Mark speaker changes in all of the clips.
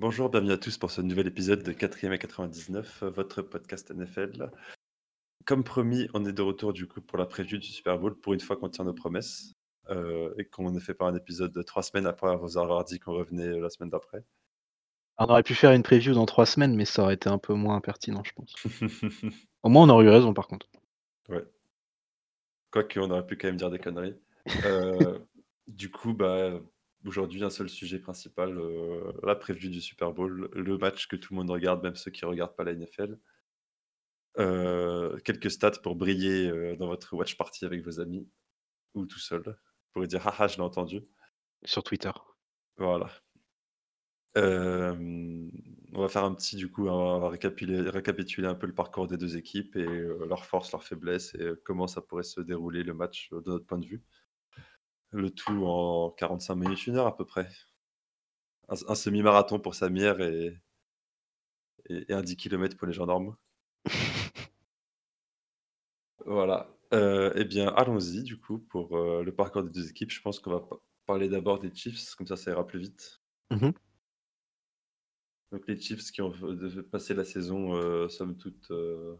Speaker 1: Bonjour, bienvenue à tous pour ce nouvel épisode de 4ème à 99, euh, votre podcast NFL. Comme promis, on est de retour du coup pour la preview du Super Bowl, pour une fois qu'on tient nos promesses, euh, et qu'on a fait par un épisode de trois semaines après vous avoir dit qu'on revenait euh, la semaine d'après.
Speaker 2: On aurait pu faire une preview dans trois semaines, mais ça aurait été un peu moins pertinent, je pense. Au moins, on aurait eu raison, par contre.
Speaker 1: Ouais. Quoique, on aurait pu quand même dire des conneries. Euh, du coup, bah, aujourd'hui, un seul sujet principal, euh, la preview du Super Bowl, le match que tout le monde regarde, même ceux qui ne regardent pas la NFL. Euh, quelques stats pour briller euh, dans votre watch party avec vos amis ou tout seul. Pour dire, haha, je l'ai entendu.
Speaker 2: Sur Twitter.
Speaker 1: Voilà. On va faire un petit, du coup, on va récapituler, récapituler un peu le parcours des deux équipes et leurs forces, leurs faiblesses et comment ça pourrait se dérouler le match de notre point de vue. Le tout en 45 minutes, une heure à peu près. Un, un semi-marathon pour Samir et, et, et un 10 km pour les gendarmes. Voilà. Euh, eh bien, allons-y du coup pour euh, le parcours des deux équipes. Je pense qu'on va pa- parler d'abord des Chiefs, comme ça ça ira plus vite.
Speaker 2: Mhm.
Speaker 1: Donc les Chiefs qui ont de- passé la saison, euh, somme toute, euh,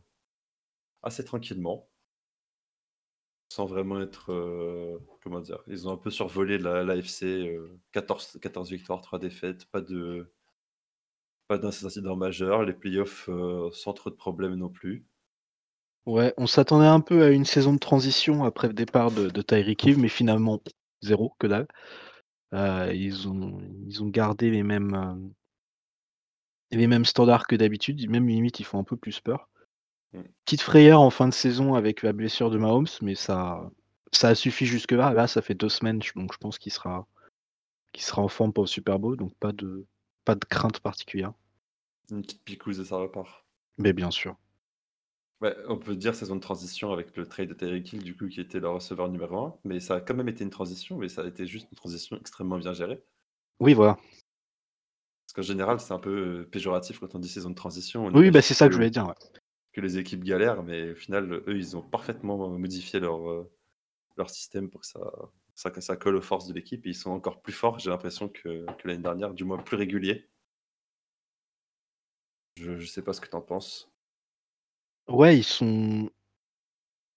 Speaker 1: assez tranquillement, sans vraiment être, euh, comment dire, ils ont un peu survolé la, l'AFC, euh, 14, 14 victoires, 3 défaites, pas de pas d'incident majeur, les playoffs euh, sans trop de problèmes non plus.
Speaker 2: Ouais, on s'attendait un peu à une saison de transition après le départ de, de Tyreek Hill, mais finalement, zéro, que dalle. Euh, ils, ont, ils ont gardé les mêmes, euh, les mêmes standards que d'habitude, même limite, ils font un peu plus peur.
Speaker 1: Mm.
Speaker 2: Petite frayeur en fin de saison avec la blessure de Mahomes, mais ça, ça a suffi jusque-là. Là, ça fait deux semaines, donc je pense qu'il sera, qu'il sera en forme pour le Super Bowl, donc pas de, pas de crainte particulière.
Speaker 1: Une petite picouse et ça repart.
Speaker 2: Mais bien sûr.
Speaker 1: Ouais, on peut dire saison de transition avec le trade de Tyreek Hill, du coup, qui était le receveur numéro 1, mais ça a quand même été une transition, mais ça a été juste une transition extrêmement bien gérée.
Speaker 2: Oui, voilà.
Speaker 1: Parce qu'en général, c'est un peu péjoratif quand on dit saison de transition. On
Speaker 2: Oui, bah c'est ça que
Speaker 1: que,
Speaker 2: je voulais dire. ouais.
Speaker 1: Que les équipes galèrent, mais au final, eux, ils ont parfaitement modifié leur, euh, leur système pour que ça, ça, colle aux forces de l'équipe, ils sont encore plus forts, j'ai l'impression, que, que l'année dernière, du moins plus réguliers. Je ne sais pas ce que tu en penses.
Speaker 2: Ouais, ils sont.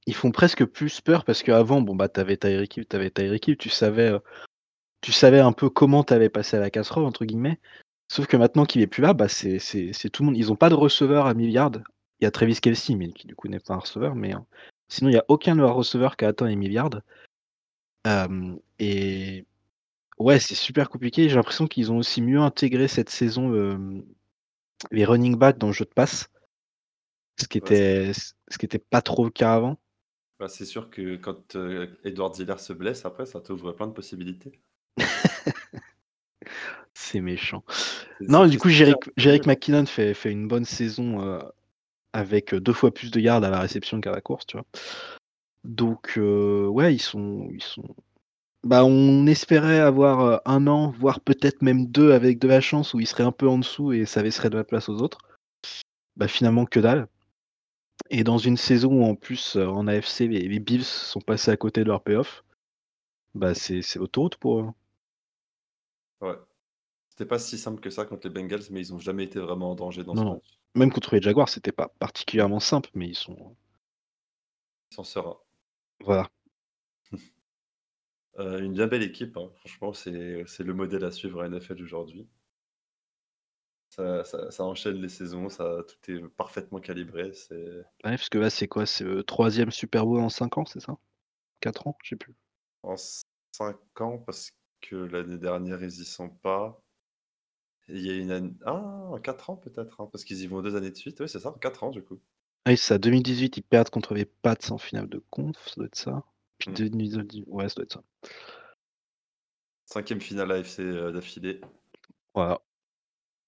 Speaker 2: Ils font presque plus peur parce qu'avant, bon bah t'avais Tyreek Hill, t'avais Tyreek Hill, tu savais, euh, tu savais un peu comment t'avais passé à la casserole entre guillemets. Sauf que maintenant qu'il est plus là, bah c'est tout le monde. Ils ont pas de receveur à milliard. Il y a Travis Kelce, mais qui du coup n'est pas un receveur, mais euh, sinon il y a aucun de leurs receveurs qui a atteint les milliards. Euh, et ouais, c'est super compliqué. J'ai l'impression qu'ils ont aussi mieux intégré cette saison euh, les running backs dans le jeu de passe, ce qui
Speaker 1: Ouais,
Speaker 2: était ce qui était pas trop le cas avant.
Speaker 1: bah, c'est sûr que quand euh, Edward Ziller se blesse, après, ça t'ouvre plein de possibilités.
Speaker 2: C'est méchant. Non, du coup, Jerick. McKinnon fait, fait une bonne saison euh, avec deux fois plus de yards à la réception qu'à la course, tu vois. Donc, euh, ouais, ils sont, ils sont. Bah, on espérait avoir euh, un an, voire peut-être même deux avec de la chance où ils seraient un peu en dessous et ça laisserait de la place aux autres. Bah, finalement, que dalle. Et dans une saison où en plus, euh, en AFC, les, Bills sont passés à côté de leur payoff, bah, c'est c'est autoroute pour eux.
Speaker 1: C'était pas si simple que ça contre les Bengals, mais ils ont jamais été vraiment en danger dans
Speaker 2: Non,
Speaker 1: ce
Speaker 2: non.
Speaker 1: match.
Speaker 2: Même contre les Jaguars, c'était pas particulièrement simple, mais ils sont.
Speaker 1: Ils s'en sereins.
Speaker 2: Voilà.
Speaker 1: Euh, une bien belle équipe, hein. Franchement, c'est le modèle à suivre à NFL aujourd'hui. Ça, ça- ça enchaîne les saisons, ça, tout est parfaitement calibré. C'est
Speaker 2: Ouais, parce que là, c'est quoi? C'est le troisième Super Bowl en 5 ans, c'est ça? 4 ans? Je sais plus.
Speaker 1: en 5 ans, parce que l'année dernière, ils y sont pas. Il y a une année... Ah, en 4 ans peut-être, hein, parce qu'ils y vont deux années de suite. Oui, c'est ça, en 4 ans du coup.
Speaker 2: Oui, c'est ça. 2018, ils perdent contre les Pats en finale de conf, ça doit être ça. Puis
Speaker 1: Mm.
Speaker 2: 2019, ouais, ça doit être ça.
Speaker 1: Cinquième finale AFC euh, d'affilée.
Speaker 2: Voilà.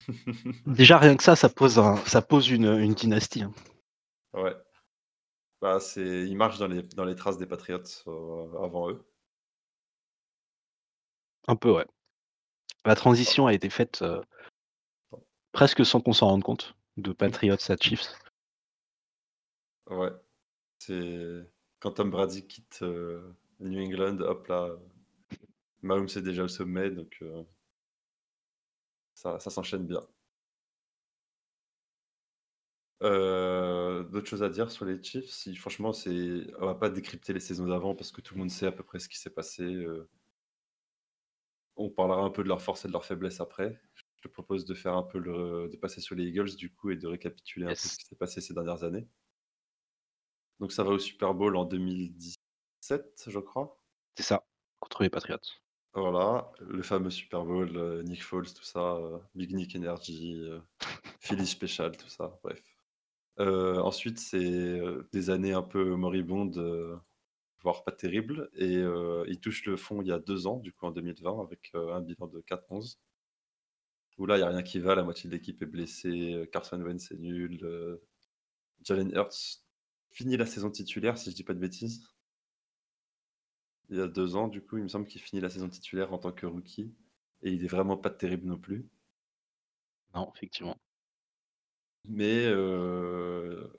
Speaker 2: Déjà, rien que ça, ça pose, un, ça pose une, une dynastie. hein.
Speaker 1: Ouais. Bah, c'est... Ils marchent dans les, dans les traces des Patriots euh, avant eux.
Speaker 2: Un peu, ouais. La transition a été faite euh, presque sans qu'on s'en rende compte, de Patriots à Chiefs.
Speaker 1: Ouais. C'est quand Tom Brady quitte euh, New England, hop là, Mahomes est déjà au sommet, donc euh, Ça ça s'enchaîne bien. D'autres choses à dire sur les Chiefs? Si franchement, c'est on va pas décrypter les saisons d'avant parce que tout le monde sait à peu près ce qui s'est passé, on parlera un peu de leurs forces et de leurs faiblesses après. Je te propose de faire un peu le de passer sur les Eagles du coup et de récapituler un peu ce qui s'est passé ces dernières années. Donc ça va au Super Bowl en 2017, je crois?
Speaker 2: C'est ça, contre les Patriots.
Speaker 1: Voilà, le fameux Super Bowl, heu, Nick Foles, tout ça, heu, Big Nick Energy, heu, Philly Special, tout ça, bref. Heu, ensuite, c'est, des années un peu moribondes, voire pas terribles et heu, ils touchent le fond il y a 2 ans, du coup en 2020 avec, heu, un bilan de 4-11. Où là, il y a rien qui va, la moitié de l'équipe est blessée, heu, Carson Wentz est nul, Jalen Hurts finit la saison titulaire, si je dis pas de bêtises. Il y a 2 ans, du coup, il me semble qu'il finit la saison titulaire en tant que rookie et il est vraiment pas terrible non plus.
Speaker 2: Non, effectivement.
Speaker 1: Mais heu,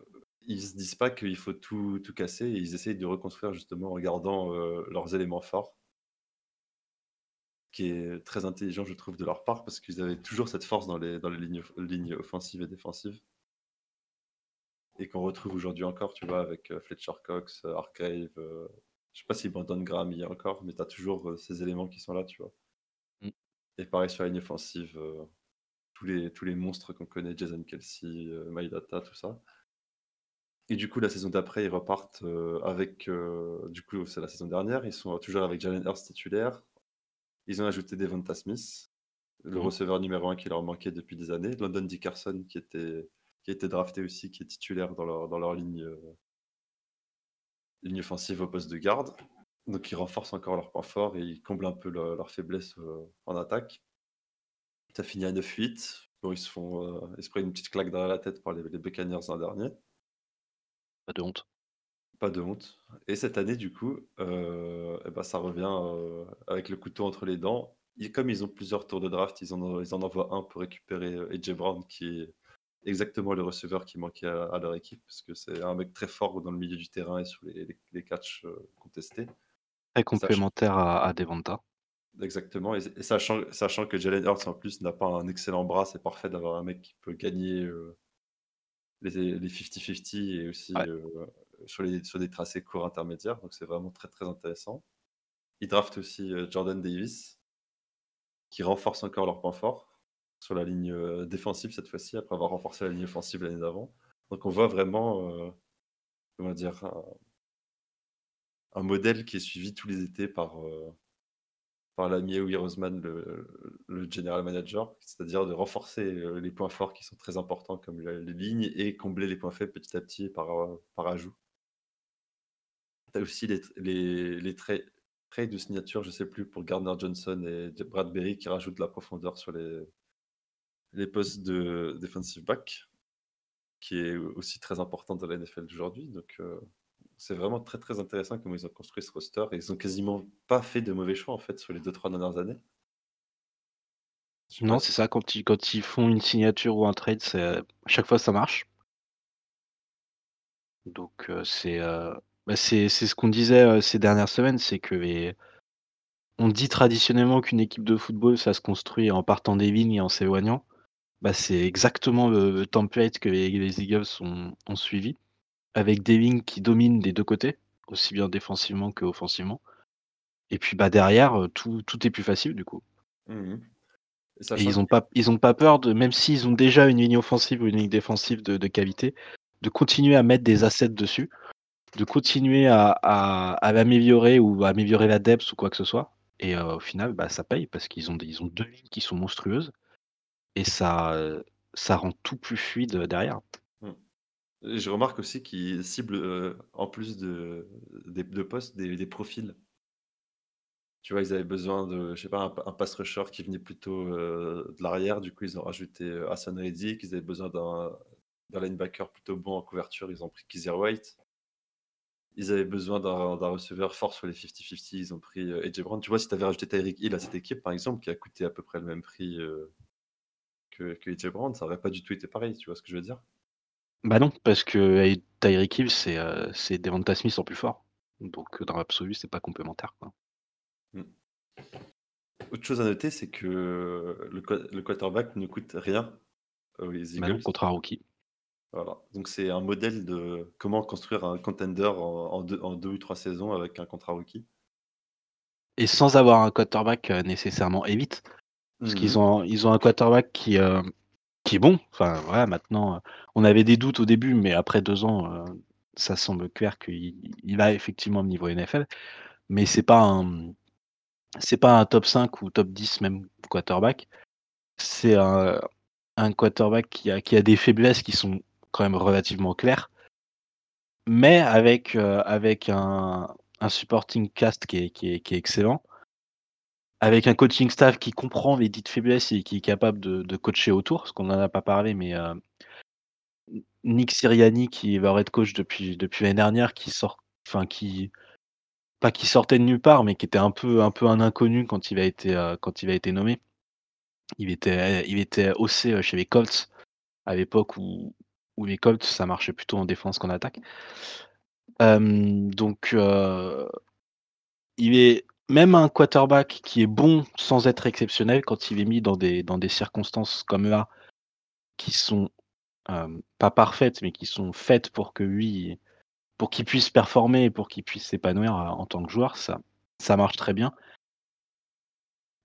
Speaker 1: ils se disent pas qu'il faut tout tout casser et ils essayent de reconstruire justement en gardant, leurs éléments forts. Qui est très intelligent, je trouve, de leur part parce qu'ils avaient toujours cette force dans les dans les lignes lignes offensives et défensives. Et qu'on retrouve aujourd'hui encore, tu vois? Avec, Fletcher Cox, heu, Hargrave, heu, je sais pas si Brandon Graham y est encore, mais tu as toujours, ces éléments qui sont là, tu vois?
Speaker 2: Mmh.
Speaker 1: Et pareil sur la ligne offensive, tous les tous les monstres qu'on connaît, Jason Kelce, heu, Mailata, tout ça. Et du coup, la saison d'après, ils repartent, heu, avec, heu, du coup, c'est la saison dernière, ils sont toujours avec Jalen Hurts titulaire. Ils ont ajouté Devonta Smith, le
Speaker 2: Mmh
Speaker 1: receveur numéro 1 qui leur manquait depuis des années. London Dickerson qui était qui a été drafté aussi, qui est titulaire dans leur dans leur ligne, heu ligne offensive au poste de garde. Donc ils renforcent encore leurs points forts et ils comblent un peu le leurs faiblesses, heu, en attaque. Ça finit à 9-8. Bon, ils se font, heu, ils se prennent une petite claque derrière la tête par les les Buccaneers l'an dernier.
Speaker 2: Pas de honte.
Speaker 1: Pas de honte. Et cette année, du coup, heu, et bah, ça revient, heu, avec le couteau entre les dents. Et comme ils ont plusieurs tours de draft, ils en en ils en envoient un pour récupérer, heu, A.J. Brown qui est exactement le receveur qui manquait à à leur équipe, parce que c'est un mec très fort dans le milieu du terrain et sur les les les catchs, contestés.
Speaker 2: Très complémentaire à à Devonta.
Speaker 1: exactement et et sachant sachant que Jalen Hurts en plus n'a pas un excellent bras, c'est parfait d'avoir un mec qui peut gagner, les les 50-50 et aussi,
Speaker 2: Ouais.
Speaker 1: heu, sur les sur des tracés courts intermédiaires, donc c'est vraiment très, très intéressant. Ils draftent aussi, heu, Jordan Davis qui renforce encore leur point fort, sur la ligne, heu, défensive cette fois-ci, après avoir renforcé la ligne offensive l'année d'avant. Donc on voit vraiment, heu, comment dire? Un un modèle qui est suivi tous les étés par, par l'ami Howie Roseman, le general manager, c'est-à-dire de renforcer, heu, les points forts qui sont très importants comme le les lignes et combler les points faibles petit à petit par, heu, par ajout. Tu as aussi les les les trades trades de signature, je sais plus, pour Gardner Johnson et Bradbury qui rajoutent de la profondeur sur les les postes de defensive back, qui est aussi très important dans la NFL d'aujourd'hui. Donc, heu, c'est vraiment très, très intéressant comment ils ont construit ce roster et ils ont quasiment pas fait de mauvais choix, en fait, sur les deux trois dernières années.
Speaker 2: Non, c'est ça, quand ils quand font une signature ou un trade, à chaque fois ça marche. Donc c'est, heu, bah, c'est c'est ce qu'on disait, heu, ces dernières semaines, c'est que on dit traditionnellement qu'une équipe de football, ça se construit en partant des lignes et en s'éloignant. Bah, c'est exactement le template que les les Eagles ont suivi, avec des lignes qui dominent des 2 côtés, aussi bien défensivement qu'offensivement et puis, bah, derrière, heu, tout tout est plus facile du coup.
Speaker 1: Mmh mh. Et
Speaker 2: ils ont
Speaker 1: que
Speaker 2: pas ils ont pas peur de même s'ils ont déjà une ligne offensive ou une ligne défensive de de qualité, de continuer à mettre des assets dessus, de continuer à à à l'améliorer ou à améliorer la depth ou quoi que ce soit. Et heu, au final, bah, ça paye parce qu'ils ont des ils ont 2 lignes qui sont monstrueuses et ça, ça rend tout plus fluide, heu, derrière.
Speaker 1: Je remarque aussi qu'ils ciblent, heu, en plus de des de postes, des profils. Tu vois, ils avaient besoin de, je sais pas, un un pass rusher qui venait plutôt, heu, de l'arrière. Du coup, ils ont rajouté, heu, Hassan Reddick. Ils avaient besoin d'un d'un linebacker plutôt bon en couverture. Ils ont pris Kyzir White. Ils avaient besoin d'un receveur fort sur les 50-50. Ils ont pris, A.J. Brown. Tu vois, si tu avais rajouté Tyreek Hill à cette équipe, par exemple, qui a coûté à peu près le même prix, que que A.J. Brown, ça aurait pas du tout été pareil. Tu vois ce que je veux dire?
Speaker 2: Bah, non, parce que Tyreek Hill, c'est, c'est Devonta Smith en plus fort. Donc, heu, dans l'absolu, c'est pas complémentaire, quoi.
Speaker 1: Mmh. Autre chose à noter, c'est que le qua le quarterback ne coûte rien aux
Speaker 2: Bah non,
Speaker 1: Eagles.
Speaker 2: contrat rookie.
Speaker 1: Voilà, donc c'est un modèle de comment construire un contender en en 2 en 2 ou 3 saisons avec un contrat rookie.
Speaker 2: Et sans avoir un quarterback, heu, nécessairement élite. Parce qu'ils
Speaker 1: mh.
Speaker 2: ont ils ont un quarterback qui, heu, qui est bon. Enfin voilà, maintenant, on avait des doutes au début, mais après 2 ans, heu, ça semble clair qu'il il a effectivement le niveau NFL. Mais c'est pas un, c'est pas un top 5 ou top 10 même quarterback. C'est un quarterback qui a qui a des faiblesses qui sont quand même relativement claires. Mais avec, heu, avec un un supporting cast qui est qui est qui est excellent. Avec un coaching staff qui comprend les dites faiblesses et qui est capable de de coacher autour, parce qu'on en a pas parlé, mais, heu N Nick Sirianni qui leur head coach depuis depuis l'année dernière, qui sort enfin qui pas qui sortait de nulle part, mais qui était un peu un peu un inconnu quand il a été, heu, quand il a été nommé. Il était il était OC, heu, chez les Colts à l'époque où où les Colts, ça marchait plutôt en défense qu'en attaque. Donc, il est même un quarterback qui est bon sans être exceptionnel, quand il est mis dans des dans des circonstances comme là, qui sont, hem, pas parfaites, mais qui sont faites pour que lui, pour qu'il puisse performer pour qu'il puisse s'épanouir, heu, en tant que joueur, ça ça marche très bien.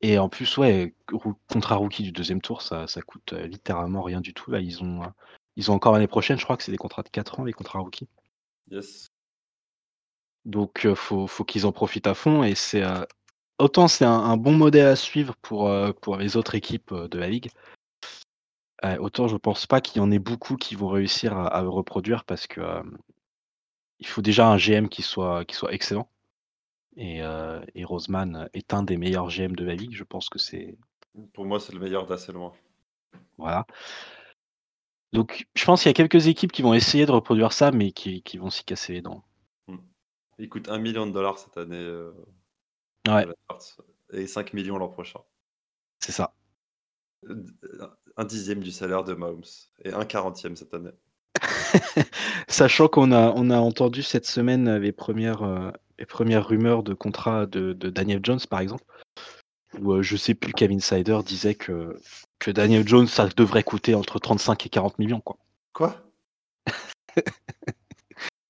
Speaker 2: Et en plus, ouais, contrat rookie du 2e tour, ça ça coûte, heu, littéralement rien du tout. Là, ils ont, ils ont encore l'année prochaine, je crois que c'est des contrats de 4 ans, les contrats rookies.
Speaker 1: Yes.
Speaker 2: Donc, heu, faut faut qu'ils en profitent à fond et c'est, heu, autant c'est un un bon modèle à suivre pour, les autres équipes, de la ligue autant je pense pas qu'il y en ait beaucoup qui vont réussir à à le reproduire parce que, il faut déjà un GM qui soit qui soit excellent et et Roseman est un des meilleurs GM de la ligue. Je pense que c'est
Speaker 1: Pour moi, c'est le meilleur d'assez loin.
Speaker 2: Voilà. Donc je pense qu'il y a quelques équipes qui vont essayer de reproduire ça, mais qui qui vont s'y casser les dents.
Speaker 1: Il coûte 1 000 000 $ cette année, heu,
Speaker 2: Ouais.
Speaker 1: Et 5 000 000 l'an prochain.
Speaker 2: C'est ça.
Speaker 1: Heu, d heu, 1/10 du salaire de Mahomes et 1/40 cette année.
Speaker 2: Sachant qu'on a on a entendu cette semaine, les 1res, heu, les 1res rumeurs de contrat de de Daniel Jones, par exemple, où, heu, je sais plus quel insider disait que que Daniel Jones, ça devrait coûter entre 35 et 40 000 000, quoi.
Speaker 1: Quoi?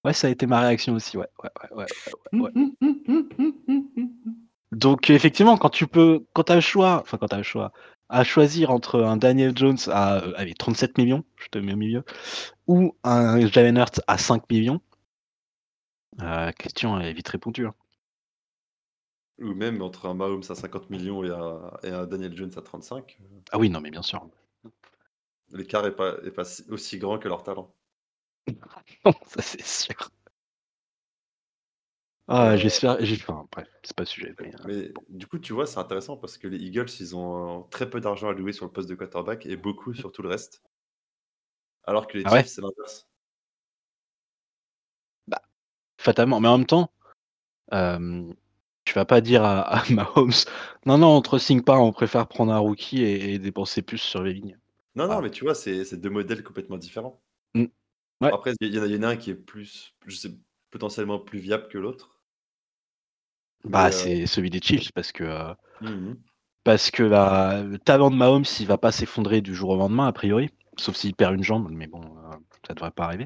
Speaker 2: Ouais, ça a été ma réaction aussi, ouais, ouais, ouais, ouais. Donc effectivement, quand tu peux quand tu as le choix, enfin quand tu as le choix, à choisir entre un Daniel Jones à, heu, allez 37 000 000, je te mets au milieu, ou un Jalen Hurts à 5 000 000 heu, la question elle est vite répondue, hein.
Speaker 1: Ou même entre un Mahomes à 50 000 000 et un et un Daniel Jones à 35, heu
Speaker 2: Ah oui, non, mais bien sûr.
Speaker 1: l'écart est pas est pas si aussi grand que leur talent.
Speaker 2: Non, ça c'est sûr. Ah,
Speaker 1: Heu
Speaker 2: j'espère j'ai enfin bref, c'est pas le sujet, mais,
Speaker 1: mais du coup, tu vois, c'est intéressant parce que les Eagles, ils ont très peu d'argent à louer sur le poste de quarterback et beaucoup sur tout le reste. Alors que les
Speaker 2: Ah ouais?
Speaker 1: Chiefs, c'est l'inverse.
Speaker 2: Bah, fatalement, mais en même temps, tu vas pas dire à à Mahomes: «Non, non, on te re-signe pas, on préfère prendre un rookie et et dépenser plus sur les lignes».
Speaker 1: Non, non, mais tu vois, c'est c'est 2 modèles complètement différents.
Speaker 2: Ouais.
Speaker 1: Après, il y en a il y en a un qui est plus je sais potentiellement plus viable que l'autre. Mais,
Speaker 2: Bah,
Speaker 1: heu
Speaker 2: c'est celui des Chiefs parce que, heu
Speaker 1: Mmh mh.
Speaker 2: parce que la le talent de Mahomes, il va pas s'effondrer du jour au lendemain a priori, sauf s'il perd une jambe, mais bon, heu, ça devrait pas arriver.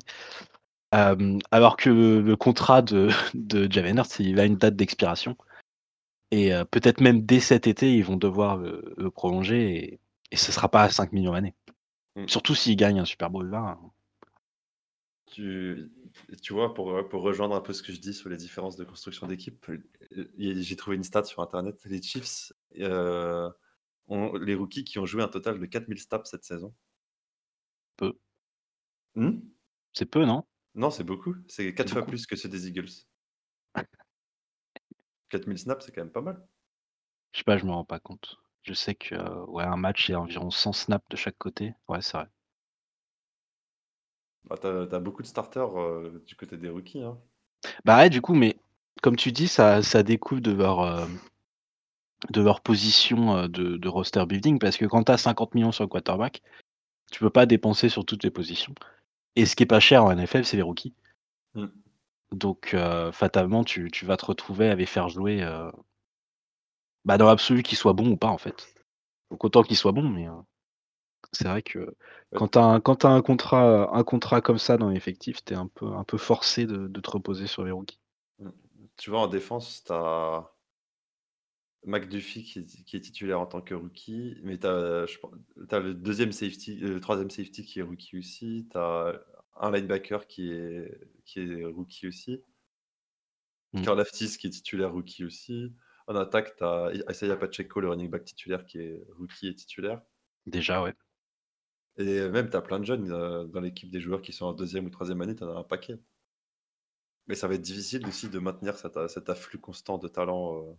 Speaker 2: Hem, alors que le contrat de de Jalen Hurts, il a une date d'expiration et peut-être même dès cet été, ils vont devoir le le prolonger et et ce sera pas à 5 000 000 l'année.
Speaker 1: Mmh.
Speaker 2: Surtout s'il gagne un Super Bowl là, hein.
Speaker 1: Tu tu vois, pour, pour rejoindre un peu ce que je dis sur les différences de construction d'équipe, j'ai trouvé une stat sur internet. Les Chiefs, heu, ont les rookies qui ont joué un total de 4 000 snaps cette saison.
Speaker 2: Peu.
Speaker 1: Mmh?
Speaker 2: C'est peu, non?
Speaker 1: Non, c'est beaucoup, c'est
Speaker 2: C'est
Speaker 1: 4 fois
Speaker 2: beaucoup?
Speaker 1: plus que ceux des Eagles. 4 000 snaps, c'est quand même pas mal.
Speaker 2: Je sais pas, je me rends pas compte. Je sais que, ouais, un match, il y a environ 100 snaps de chaque côté. Ouais, c'est vrai.
Speaker 1: Bah, tu as beaucoup de starters, heu, du côté des rookies, hein.
Speaker 2: Bah, ouais, du coup, mais comme tu dis, ça ça découle de leur, hem, de leur position, heu, de de roster building parce que quand tu as 50 000 000 sur le quarterback, tu peux pas dépenser sur toutes les positions et ce qui est pas cher en NFL, c'est les rookies.
Speaker 1: Mmh.
Speaker 2: Donc, fatalement, tu tu vas te retrouver à les faire jouer, Bah, dans l'absolu qu'il soit bon ou pas en fait. Donc autant qu'il soit bon, mais, c'est vrai que quand tu as un quand tu as un contrat, un contrat comme ça dans l'effectif, tu es un peu un peu forcé de de te reposer sur les rookies.
Speaker 1: Mmh. Tu vois, en défense, tu as McDuffie qui est qui est titulaire en tant que rookie, mais tu as le 2e safety, le 3e safety qui est rookie aussi. Tu as un linebacker qui est qui est rookie aussi.
Speaker 2: Mmh.
Speaker 1: Karlaftis qui est titulaire rookie aussi. En attaque, tu as Isaiah Pacheco, le running back titulaire qui est rookie et titulaire.
Speaker 2: Déjà, ouais.
Speaker 1: Et même tu as plein de jeunes, heu, dans l'équipe des joueurs qui sont en 2e ou 3e année, tu en as un paquet. Mais ça va être difficile aussi de maintenir cet cet afflux constant de talent, heu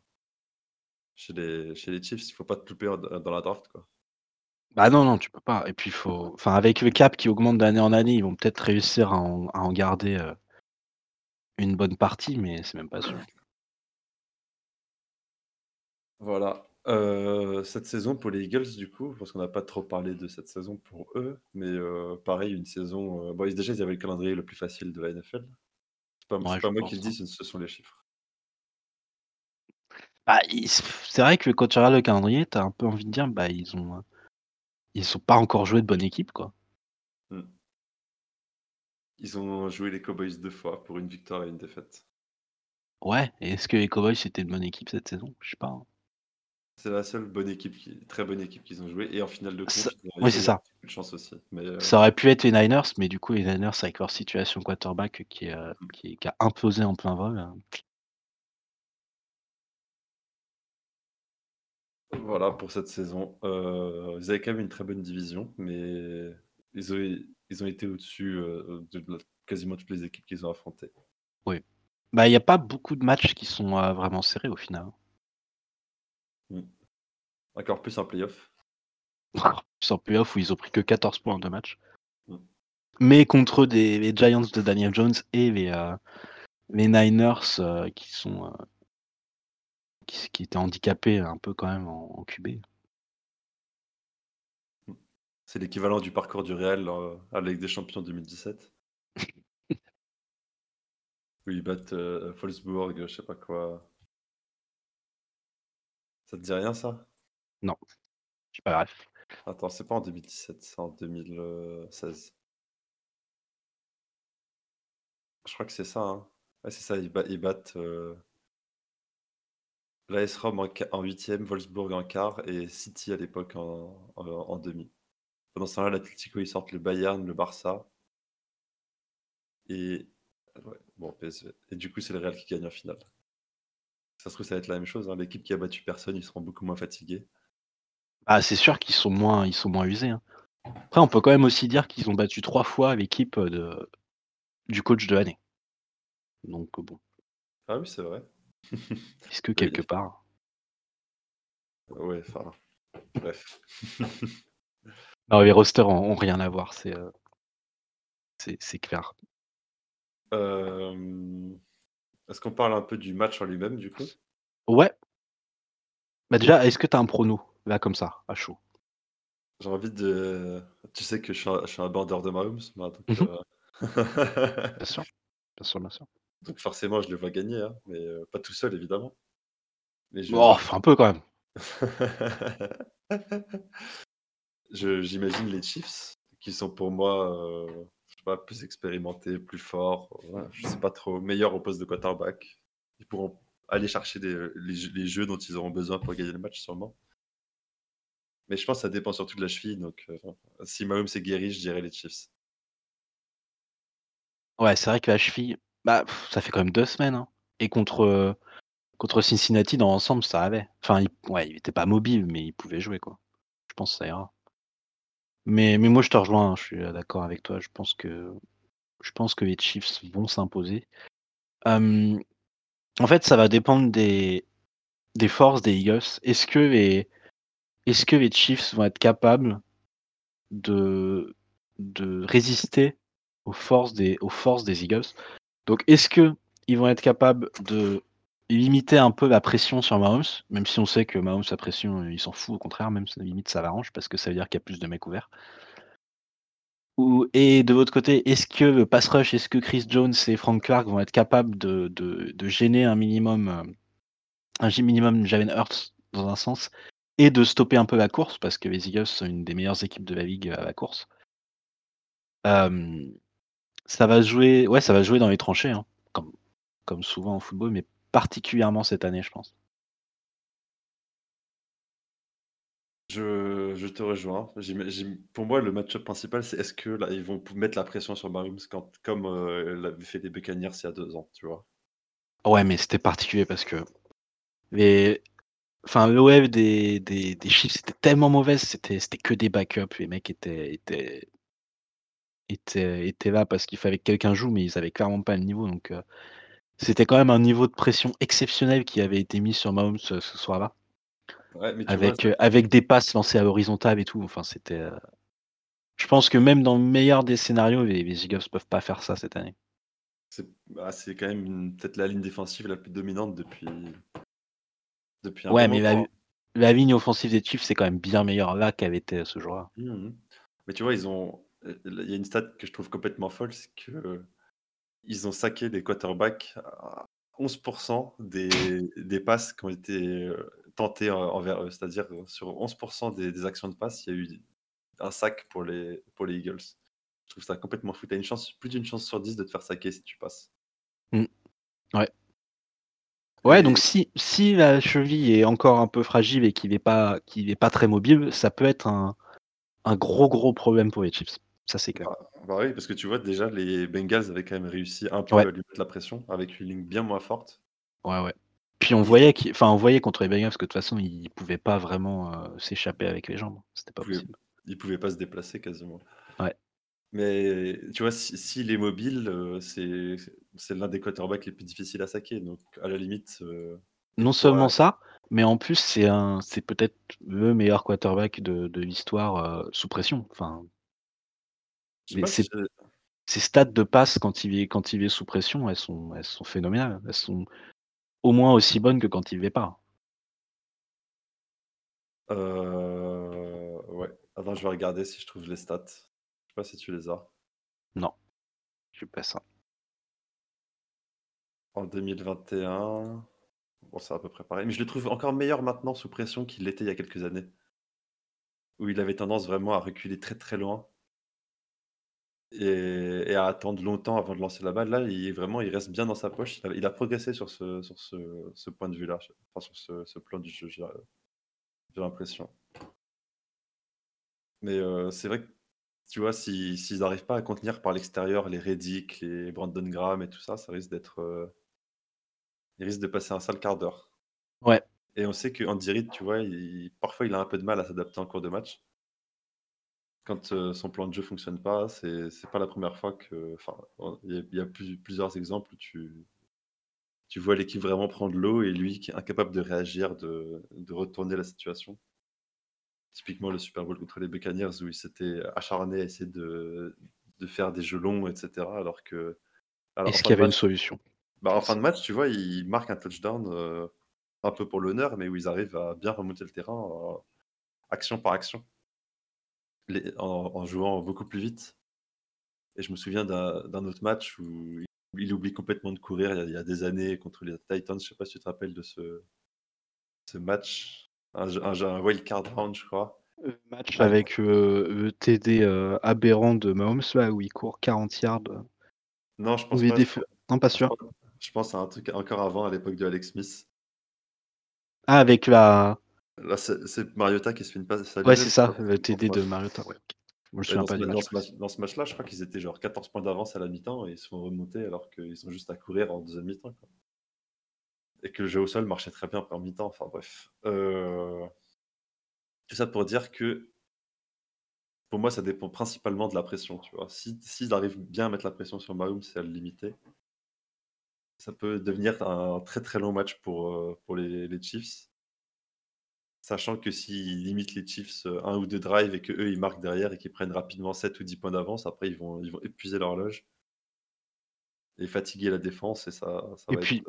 Speaker 1: chez les chez les Chiefs. Il faut pas te louper dans la draft, quoi.
Speaker 2: Bah, non, non, tu peux pas et puis faut enfin avec le cap qui augmente d'année en année, ils vont peut-être réussir à en à en garder, une bonne partie, mais c'est même pas sûr.
Speaker 1: Voilà, heu, cette saison pour les Eagles du coup, parce qu'on n'a pas trop parlé de cette saison pour eux, mais, heu, pareil une saison, heu, bon déjà ils avaient le calendrier le plus facile de la NFL. C'est pas
Speaker 2: Mouais, je
Speaker 1: moi qui
Speaker 2: pense,
Speaker 1: le dis,
Speaker 2: hein.
Speaker 1: ce ce sont les chiffres.
Speaker 2: Bah, ils c'est vrai que quand tu regardes le calendrier, tu as un peu envie de dire: «Bah, ils ont, heu, ils ont pas encore joué de bonne équipe, quoi».
Speaker 1: Mmh. Ils ont joué les Cowboys 2 fois pour 1 victoire et 1 défaite.
Speaker 2: Ouais et est-ce que les Cowboys c'était une bonne équipe cette saison? Je sais pas, hein.
Speaker 1: C'est la seule bonne équipe qui très bonne équipe qu'ils ont joué et en finale de
Speaker 2: Ça
Speaker 1: conf, ils ont
Speaker 2: oui,
Speaker 1: ils
Speaker 2: c'est ça.
Speaker 1: de chance aussi, mais, heu
Speaker 2: Ça aurait pu être les Niners, mais du coup les Niners avec leur situation quarterback qui est qui a implosé en plein vol, heu
Speaker 1: Voilà pour cette saison, heu, ils avaient quand même une très bonne division, mais ils ont ils été au-dessus, de quasiment toutes les équipes qu'ils ont affrontées.
Speaker 2: Oui. Bah, il y a pas beaucoup de matchs qui sont, vraiment serrés au final, hein.
Speaker 1: Mmh. Encore plus en play-off.
Speaker 2: Sans play-off où ils ont pris que 14 points en 2 matchs.
Speaker 1: Mmh.
Speaker 2: Mais contre des les Giants de Daniel Jones et les, les Niners, heu, qui sont, heu qui étaient handicapés un peu quand même en en QB.
Speaker 1: Mmh. C'est l'équivalent du parcours du Real, à la Ligue des champions 2017. Où ils battent, Wolfsburg, je sais pas quoi. Ça te dit rien ça?
Speaker 2: Non, j'ai pas.
Speaker 1: Attends, c'est pas en 2017, c'est en 2000, heu, 16. Je crois que c'est ça, hein. Ouais, c'est ça, ils ba ils battent, heu l'AS Rome en qua en 8e, Wolfsburg en quart et City à l'époque en en en demi. Pendant ce temps-là, l'Atlético, ils sortent le Bayern, le Barça et ouais, bon PSV et du coup, c'est le Real qui gagne en finale. Ça se trouve, ça va être la même chose, hein, l'équipe qui a battu personne, ils seront beaucoup moins fatigués.
Speaker 2: Ah, c'est sûr qu'ils sont moins ils sont moins usés, hein. Après, on peut quand même aussi dire qu'ils ont battu 3 fois l'équipe, de du coach de l'année. Donc bon.
Speaker 1: Ah oui, c'est vrai.
Speaker 2: Est-ce que
Speaker 1: Oui.
Speaker 2: quelque part?
Speaker 1: Ouais, enfin, bref.
Speaker 2: Non, les rosters ont ont rien à voir, c'est, heu c'est c'est clair.
Speaker 1: Hem, est-ce qu'on parle un peu du match en lui-même, du coup?
Speaker 2: Ouais. Bah, déjà, est-ce que tu as un prono, là, comme ça, à chaud?
Speaker 1: J'ai envie de tu sais que je suis un je suis un bandeur de Mahomes, moi,
Speaker 2: Mmh
Speaker 1: donc
Speaker 2: mh.
Speaker 1: heu
Speaker 2: Bien sûr. Bien sûr, bien sûr.
Speaker 1: donc forcément, je le vois gagner, hein, mais heu, pas tout seul, évidemment. Mais je
Speaker 2: Oh, un peu quand même.
Speaker 1: j'imagine les Chiefs qui sont pour moi, sais plus expérimentés, plus forts, voilà, je sais pas trop, meilleurs au poste de quarterback. Ils pourront aller chercher les jeux dont ils auront besoin pour gagner le match, sûrement. Mais je pense ça dépend surtout de la cheville, donc heu, si Mahomes est guéri, je dirais les Chiefs.
Speaker 2: Ouais, c'est vrai que la cheville, bah, ça fait quand même 2 semaines, hein et contre, heu, contre Cincinnati dans l'ensemble, ça allait. Enfin, il ouais, il était pas mobile, mais il pouvait jouer, quoi. Je pense ça ira. Mais mais moi, je te rejoins, hein, je suis, heu, d'accord avec toi. Je pense que je pense que les Chiefs vont s'imposer. En fait, ça va dépendre des des forces des Eagles. Est-ce que les est-ce que les Chiefs vont être capables de de résister aux forces des aux forces des Eagles? Donc est-ce qu'ils vont être capables de limiter un peu la pression sur Mahomes? Même si on sait que Mahomes, la pression, il s'en fout, au contraire, même ça limite ça l'arrange parce que ça veut dire qu'il y a plus de mecs ouverts. Ou et de l'autre côté, est-ce que le pass rush, est-ce que Chris Jones et Frank Clark vont être capables de gêner un minimum, hem, un minimum Jalen Hurts dans un sens et de stopper un peu la course parce que les Eagles sont une des meilleures équipes de la ligue à la course. Ça va jouer ouais, ça va jouer dans les tranchées, hein, comme comme souvent en football, mais particulièrement cette année, je pense.
Speaker 1: Je je te rejoins. Pour moi, le match-up principal, c'est est-ce que là, ils vont mettre la pression sur Mahomes quand comme, heu, l'avaient fait les Buccaneers il y a 2 ans, tu vois?
Speaker 2: Ouais, mais c'était particulier parce que les enfin, l'OL des des des Chiefs était tellement mauvaise, c'était c'était que des backups. Les mecs étaient étaient étaient étaient là parce qu'il fallait que quelqu'un joue, mais ils avaient clairement pas le niveau, donc heu, c'était quand même un niveau de pression exceptionnel qui avait été mis sur Mahomes ce ce soir-là.
Speaker 1: Ouais, mais tu vois,
Speaker 2: Avec,
Speaker 1: ça
Speaker 2: heu, avec des passes lancées à l'horizontale et tout, enfin c'était, heu je pense que même dans le meilleur des scénarios, les les Eagles peuvent pas faire ça cette année.
Speaker 1: c'est bah, quand même une peut-être la ligne défensive la plus dominante depuis depuis un
Speaker 2: Ouais, mais la ligne offensive des Chiefs, c'est quand même bien meilleur là qu'elle était ce jour-là.
Speaker 1: Mmh mh. Mais tu vois, ils ont il y a une stat que je trouve complètement folle, c'est qu'ils ont saqué les quarterbacks à 11 des des passes qui ont été, heu, tentées en envers eux. C'est-à-dire, heu, sur 11 des des actions de passe, il y a eu un sac pour les pour les Eagles. Je trouve ça complètement fou. Tu as une chance plus d'une chance sur 10 de te faire saquer si tu passes
Speaker 2: Mmh, ouais. Ouais, donc si si la cheville est encore un peu fragile et qu'il est pas qu'il est pas très mobile, ça peut être un un gros, gros problème pour les Chiefs. Ça, c'est clair.
Speaker 1: bah bah, oui, parce que tu vois, déjà, les Bengals avaient quand même réussi un
Speaker 2: Ouais,
Speaker 1: peu à lui mettre la pression avec une ligne bien moins forte
Speaker 2: ouais, ouais. Puis on voyait enfin, on voyait contre les Bengals que de toute façon, ils pouvaient pas vraiment, heu, s'échapper avec les jambes. C'était pas
Speaker 1: pouvait
Speaker 2: possible.
Speaker 1: il pouvait pas se déplacer quasiment.
Speaker 2: Ouais.
Speaker 1: Mais tu vois, si s'il est mobile, heu, c'est l'un des quarterbacks les plus difficiles à saquer, donc à la limite, il
Speaker 2: Non seulement ça, mais en plus, c'est peut-être le meilleur quarterback de de l'histoire, heu, sous pression. Enfin,
Speaker 1: je si
Speaker 2: ses ses stats de passe quand il est quand il est sous pression, elles sont elles sont phénoménales. Elles sont au moins aussi bonnes que quand il l'est pas.
Speaker 1: heu, ouais. Attends, je vais regarder si je trouve les stats. Je sais pas si tu les as.
Speaker 2: Non, j'ai pas ça.
Speaker 1: En 2021, bon, c'est à peu près pareil, mais je le trouve encore meilleur maintenant sous pression qu'il l'était il y a quelques années, où il avait tendance vraiment à reculer très, très loin et et à attendre longtemps avant de lancer la balle. Là, il vraiment, il reste bien dans sa poche. Il a il a progressé sur ce sur ce ce point de vue-là, enfin sur ce ce plan du jeu, j'ai j'ai l'impression. Mais heu, c'est vrai que, tu vois, si s'ils n'arrivent pas à contenir par l'extérieur les Reddick, les Brandon Graham et tout ça, ça risque d'être, ils risquent de passer un sale quart d'heure.
Speaker 2: Ouais,
Speaker 1: Et on sait qu'Andy Reid, tu vois, il parfois, il a un peu de mal à s'adapter en cours de match. Quand, heu, son plan de jeu fonctionne pas, c'est pas la première fois que enfin, il y a il y a plus plusieurs exemples où tu tu vois l'équipe vraiment prendre l'eau et lui qui est incapable de réagir, de de retourner la situation. Typiquement le Super Bowl contre les Buccaneers où il s'était acharné à essayer de de faire des jeux longs et cetera alors que
Speaker 2: est-ce qu'il y avait une solution?
Speaker 1: bah, en fin de match, tu vois, ils marquent un touchdown, heu, un peu pour l'honneur, mais où ils arrivent à bien remonter le terrain, heu, action par action. Les en en jouant beaucoup plus vite et je me souviens d'un autre match où il oublie complètement de courir il y a il y a des années contre les Titans, je sais pas si tu te rappelles de ce ce match? Un un wild card round, je crois.
Speaker 2: le match avec, heu, le TD, heu, aberrant de Mahomes là, où il court 40 yards,
Speaker 1: non, je pense pas,
Speaker 2: non pas sûr.
Speaker 1: je pense à un truc encore avant, à l'époque de Alex Smith.
Speaker 2: Ah avec la
Speaker 1: Là, c'est c'est Mariota qui se fait une passe
Speaker 2: ouais c'est ça, le TD de
Speaker 1: 3
Speaker 2: Mariota, ouais, OK. Je
Speaker 1: dans
Speaker 2: pas
Speaker 1: ce
Speaker 2: du
Speaker 1: dans ce match
Speaker 2: précis.
Speaker 1: dans ce match-là, je crois qu'ils étaient genre 14 points d'avance à la mi-temps et ils se font remonter alors qu'ils ont juste à courir en 2e mi-temps. Et que le jeu au sol marchait très bien en mi-temps, enfin bref. Heu, tout ça pour dire que, pour moi, ça dépend principalement de la pression, tu vois? Si s'ils arrivent bien à mettre la pression sur Mahomes et à le limiter, ça peut devenir un très, très long match pour, heu, pour les les Chiefs. Sachant que s'ils limitent les Chiefs, heu, 1 ou 2 drives et qu'eux, ils marquent derrière et qu'ils prennent rapidement 7 ou 10 points d'avance, après ils vont ils vont épuiser l'horloge et fatiguer la défense et ça ça
Speaker 2: Et
Speaker 1: va être,
Speaker 2: puis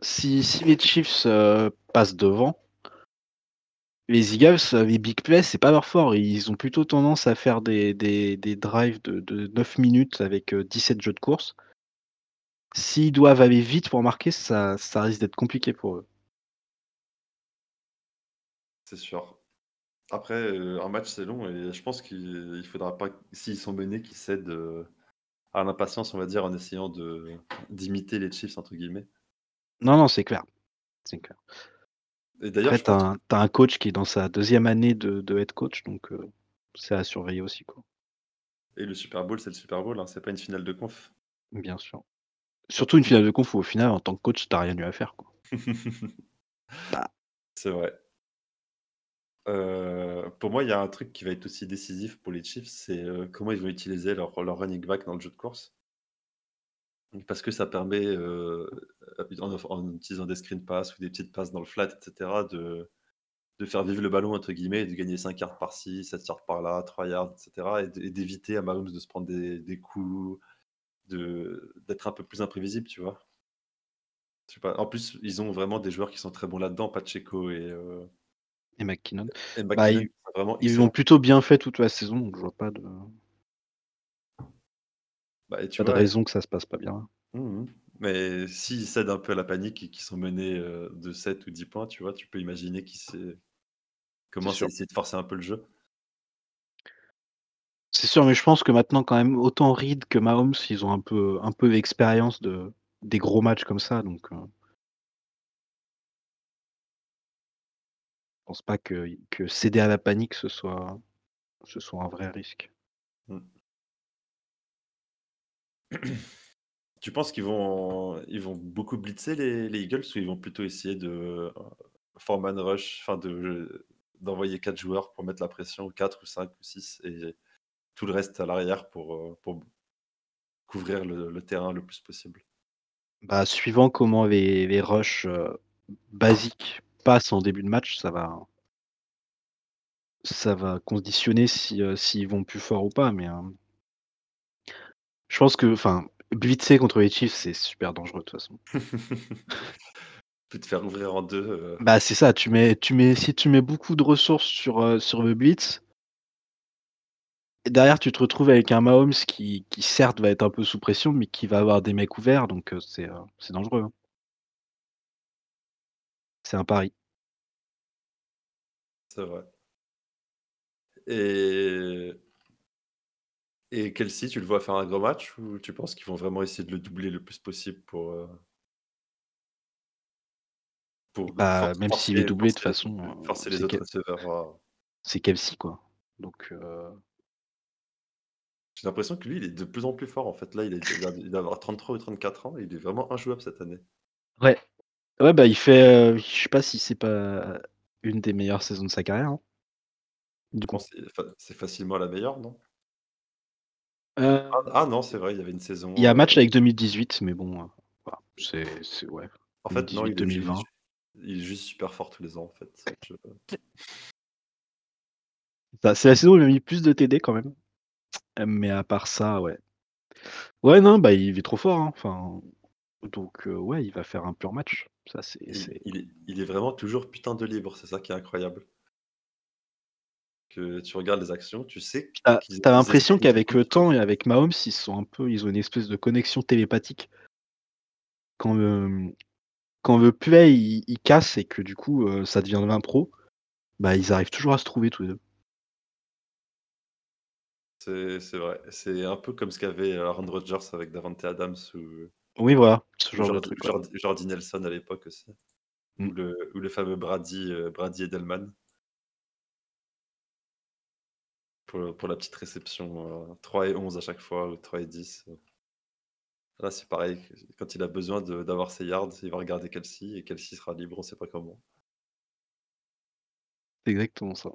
Speaker 2: si si les Chiefs, heu, passent devant, les Eagles, les big plays, c'est pas leur fort. Ils ont plutôt tendance à faire des des des drives de de 9 minutes avec, heu, 17 jeux de course. S'ils doivent aller vite pour marquer, ça ça risque d'être compliqué pour eux.
Speaker 1: C'est sûr. Après, euh, un match, c'est long et je pense qu'il il faudra pas, s'ils sont menés, qu'ils cèdent euh, à l'impatience, on va dire, en essayant de d'imiter les Chiefs, entre guillemets.
Speaker 2: Non, non, c'est clair. C'est clair.
Speaker 1: Et d'ailleurs,
Speaker 2: Après,
Speaker 1: je
Speaker 2: tu as,
Speaker 1: pense.
Speaker 2: un coach qui est dans sa deuxième année de, de head coach, donc euh, c'est à surveiller aussi, quoi.
Speaker 1: Et le Super Bowl, c'est le Super Bowl, hein, c'est pas une finale de conf.
Speaker 2: Bien sûr. Surtout une finale de conf où au final, en tant que coach, t'as rien eu à faire, quoi. Bah,
Speaker 1: C'est vrai. Euh, pour moi, il y a un truc qui va être aussi décisif pour les Chiefs, c'est euh, comment ils vont utiliser leur, running back dans le jeu de course. Parce que ça permet, euh, en, en utilisant des screen pass ou des petites passes dans le flat, etc., de, faire vivre le ballon, entre guillemets, et de gagner 5 yards par-ci, 7 yards par-là, 3 yards, etc., et d'éviter à Mahomes de se prendre des, coups, d'être un peu plus imprévisible, tu vois. En plus, ils ont vraiment des joueurs qui sont très bons là-dedans, Pacheco et,
Speaker 2: et McKinnon.
Speaker 1: et
Speaker 2: Bah, ils,
Speaker 1: vraiment
Speaker 2: ils
Speaker 1: excellents.
Speaker 2: plutôt bien fait toute la saison, donc je vois pas de,
Speaker 1: Bah, et tu
Speaker 2: pas de raison que ça se passe pas bien.
Speaker 1: Mhm. Mais s'ils cèdent un peu à la panique et qu'ils sont menés euh, de 7 ou 10 points, tu vois, tu peux imaginer qu'ils commencent à essayer de forcer un peu le jeu.
Speaker 2: C'est sûr, mais je pense que maintenant, quand même, autant Reed que Mahomes, ils ont un peu, un peu d'expérience de, des gros matchs comme ça, donc pense pas que, que céder à la panique, ce soit, ce soit un vrai risque.
Speaker 1: Mm. Tu penses qu'ils vont, ils vont beaucoup blitzer les, les Eagles ou ils vont plutôt essayer de euh, foreman rush, enfin de d'envoyer 4 joueurs pour mettre la pression, 4 ou 5 ou 6 et tout le reste à l'arrière pour, euh, pour couvrir le, le terrain le plus possible?
Speaker 2: Bah, suivant comment les, les rushs euh, basiques passent en début de match, ça va, ça va conditionner si, euh, s'ils vont plus fort ou pas. Mais euh, je pense que, enfin, blitzer contre les Chiefs, c'est super dangereux de toute façon.
Speaker 1: Peut te faire ouvrir en deux. euh,
Speaker 2: Bah, c'est ça. Tu mets, tu mets, si tu mets beaucoup de ressources sur, euh, sur le blitz, derrière tu te retrouves avec un Mahomes qui, qui certes va être un peu sous pression, mais qui va avoir des mecs ouverts, donc c'est, euh, c'est dangereux. hein. C'est un pari.
Speaker 1: c'est vrai. Et Et Kelsey, tu le vois faire un gros match ou tu penses qu'ils vont vraiment essayer de le doubler le plus possible pour, euh, pour
Speaker 2: Bah, même s'il est doublé de façon, euh,
Speaker 1: forcer les
Speaker 2: c'est
Speaker 1: autres receveurs
Speaker 2: c'est Kelsey quoi. Donc euh,
Speaker 1: J'ai l'impression que lui, il est de plus en plus fort en fait. Là, il, est, il, a- il doit avoir 33 ou 34 ans. Il est vraiment injouable cette année.
Speaker 2: ouais, ouais bah il fait, euh, je sais pas si c'est pas une des meilleures saisons de sa carrière. hein, du coup.
Speaker 1: c'est fa- c'est facilement la meilleure, non?
Speaker 2: Euh,
Speaker 1: ah, ah non, c'est vrai, il y avait une
Speaker 2: il y a un
Speaker 1: saison.
Speaker 2: match
Speaker 1: euh,
Speaker 2: avec 2018, mais bon, euh, voilà, c'est, c'est ouais,
Speaker 1: En fait, non, il est, ju- il est
Speaker 2: 2018-2020.
Speaker 1: ju- il est juste super fort tous les ans en fait. Je-
Speaker 2: Ça, C'est la saison où il a mis plus de TD quand même. Euh, Mais à part ça, ouais. Ouais, non, bah il est trop fort. hein, Enfin, donc euh, ouais, il va faire un pur match. Ça, c'est,
Speaker 1: Il, est, il est vraiment toujours putain de libre, c'est ça qui est incroyable. Que tu regardes les actions, tu sais
Speaker 2: T'as, l'impression qu'avec le temps et avec Mahomes, ils sont un peu, ils ont une espèce de connexion télépathique. Quand le, quand le play il, il casse et que du coup euh, ça devient 20 pro, bah ils arrivent toujours à se trouver tous les deux.
Speaker 1: C'est c'est vrai. C'est un peu comme ce qu'avait euh, Aaron Rodgers avec Davante Adams ou,
Speaker 2: Oui, voilà, ce
Speaker 1: ou
Speaker 2: genre de
Speaker 1: Jordi,
Speaker 2: truc, ouais.
Speaker 1: Jordi- Jordi Nelson à l'époque aussi.
Speaker 2: Mm.
Speaker 1: Ou le, ou le fameux Brady, euh, Brady Edelman pour, pour la petite réception. euh, 3 et 11 à chaque fois, ou 3 et 10. Là, c'est pareil. Quand il a besoin d'avoir ses yards, il va regarder Kelsey et Kelsey sera libre, on sait pas comment.
Speaker 2: C'est exactement ça.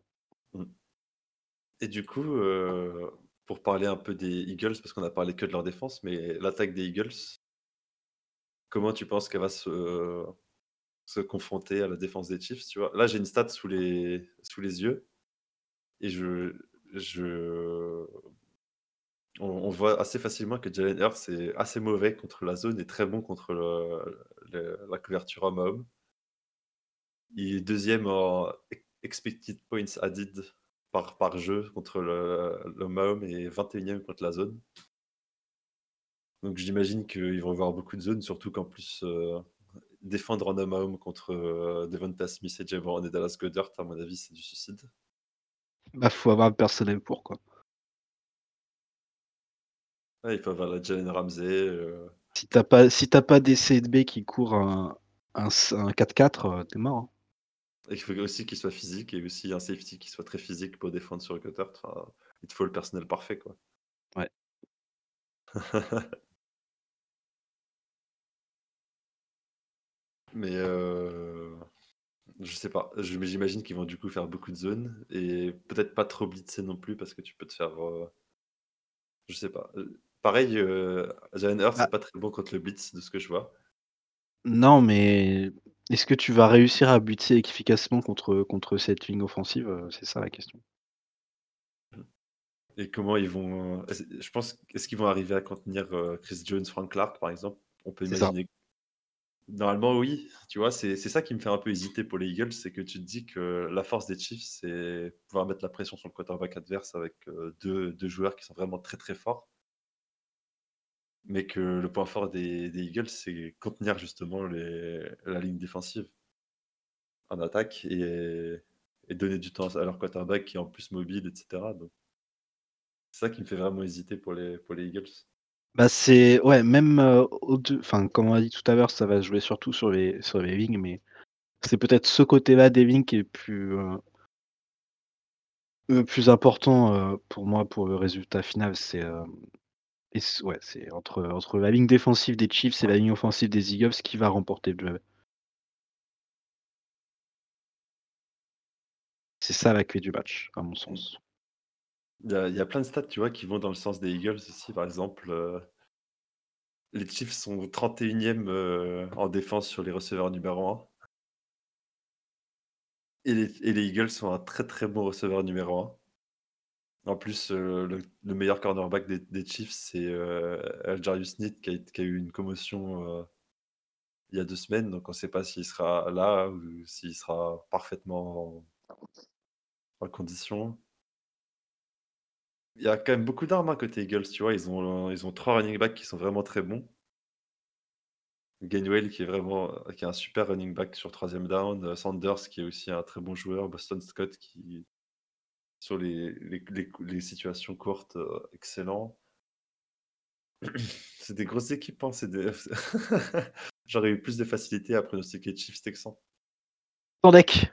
Speaker 1: Mm. Et du coup, euh, pour parler un peu des Eagles, parce qu'on a parlé que de leur défense, mais l'attaque des Eagles, comment tu penses qu'elle va se, se confronter à la défense des Chiefs, tu vois? Là, j'ai une stat sous les, sous les yeux et je, je, on, voit assez facilement que Jalen Hurts est assez mauvais contre la zone et très bon contre le- le- la couverture homme-homme. Il est deuxième en expected points added par, par jeu contre le, l'homme-homme et 21e contre la zone. Donc j'imagine qu'ils vont avoir beaucoup de zones, surtout qu'en plus, euh, défendre en homme à homme contre euh, Devonta Smith et Jay Brown et Dallas Goddard, à mon avis, c'est du suicide.
Speaker 2: Bah, faut avoir le personnel pour, quoi.
Speaker 1: Ouais, il faut avoir la Jalen Ramsey. euh,
Speaker 2: Si t'as pas, si pas des CDB qui courent un, un, un 4-4, euh, t'es mort. hein.
Speaker 1: Et il faut aussi qu'il soit physique et aussi un safety qui soit très physique pour défendre sur Goddard. Enfin, il te faut le personnel parfait, quoi.
Speaker 2: Ouais.
Speaker 1: Mais euh, je sais pas. J'imagine qu'ils vont du coup faire beaucoup de zones et peut-être pas trop blitzer non plus parce que tu peux te faire. euh, je sais pas. Euh, Pareil, euh, Jalen Hurts,
Speaker 2: Ah.
Speaker 1: c'est pas très bon contre le blitz de ce que je vois.
Speaker 2: Non, mais est-ce que tu vas réussir à buter efficacement contre, contre cette ligne offensive euh, C'est ça la question.
Speaker 1: Et comment ils vont. Je pense. Est-ce qu'ils vont arriver à contenir Chris Jones, Frank Clark, par exemple? On peut imaginer. Normalement, oui. Tu vois, c'est ça qui me fait un peu hésiter pour les Eagles, c'est que tu te dis que la force des Chiefs, c'est pouvoir mettre la pression sur le quarterback adverse avec euh, deux, deux joueurs qui sont vraiment très très forts. Mais que le point fort des, Eagles, c'est contenir justement les, la ligne défensive en attaque et, donner du temps à leur quarterback qui est en plus mobile, etc. Donc, c'est ça qui me fait vraiment hésiter pour les Eagles.
Speaker 2: Bah c'est ouais même euh, au enfin comme on a dit tout à l'heure, ça va se jouer surtout sur les sur les wings, mais c'est peut-être ce côté-là des wings qui est plus euh, le plus important euh, pour moi pour le résultat final. C'est euh, et c- ouais c'est entre entre la ligne défensive des Chiefs et la ligne offensive des Eagles qui va remporter le. C'est ça la clé du match à mon sens.
Speaker 1: Il y, a, plein de stats, tu vois, qui vont dans le sens des Eagles aussi. Par exemple, euh, les Chiefs sont 31e euh, en défense sur les receveurs numéro 1. Et les, Eagles sont un très très bon receveur numéro 1. En plus, euh, le, le meilleur cornerback des, Chiefs, c'est Aljarius Sneed qui a, qui a eu une commotion il y a deux semaines. Donc on ne sait pas s'il sera là ou s'il sera parfaitement en, en condition. Il y a quand même beaucoup d'armes hein, côté Eagles, tu vois. Ils ont, ils ont trois running backs qui sont vraiment très bons. Gainwell qui est vraiment qui est un super running back sur troisième down. euh, Sanders qui est aussi un très bon joueur. Boston Scott qui, sur les, les, situations courtes, euh, excellent. C'est des grosses équipes. Hein, des... J'aurais eu plus de facilité à pronostiquer Chiefs Texans.
Speaker 2: Sans deck.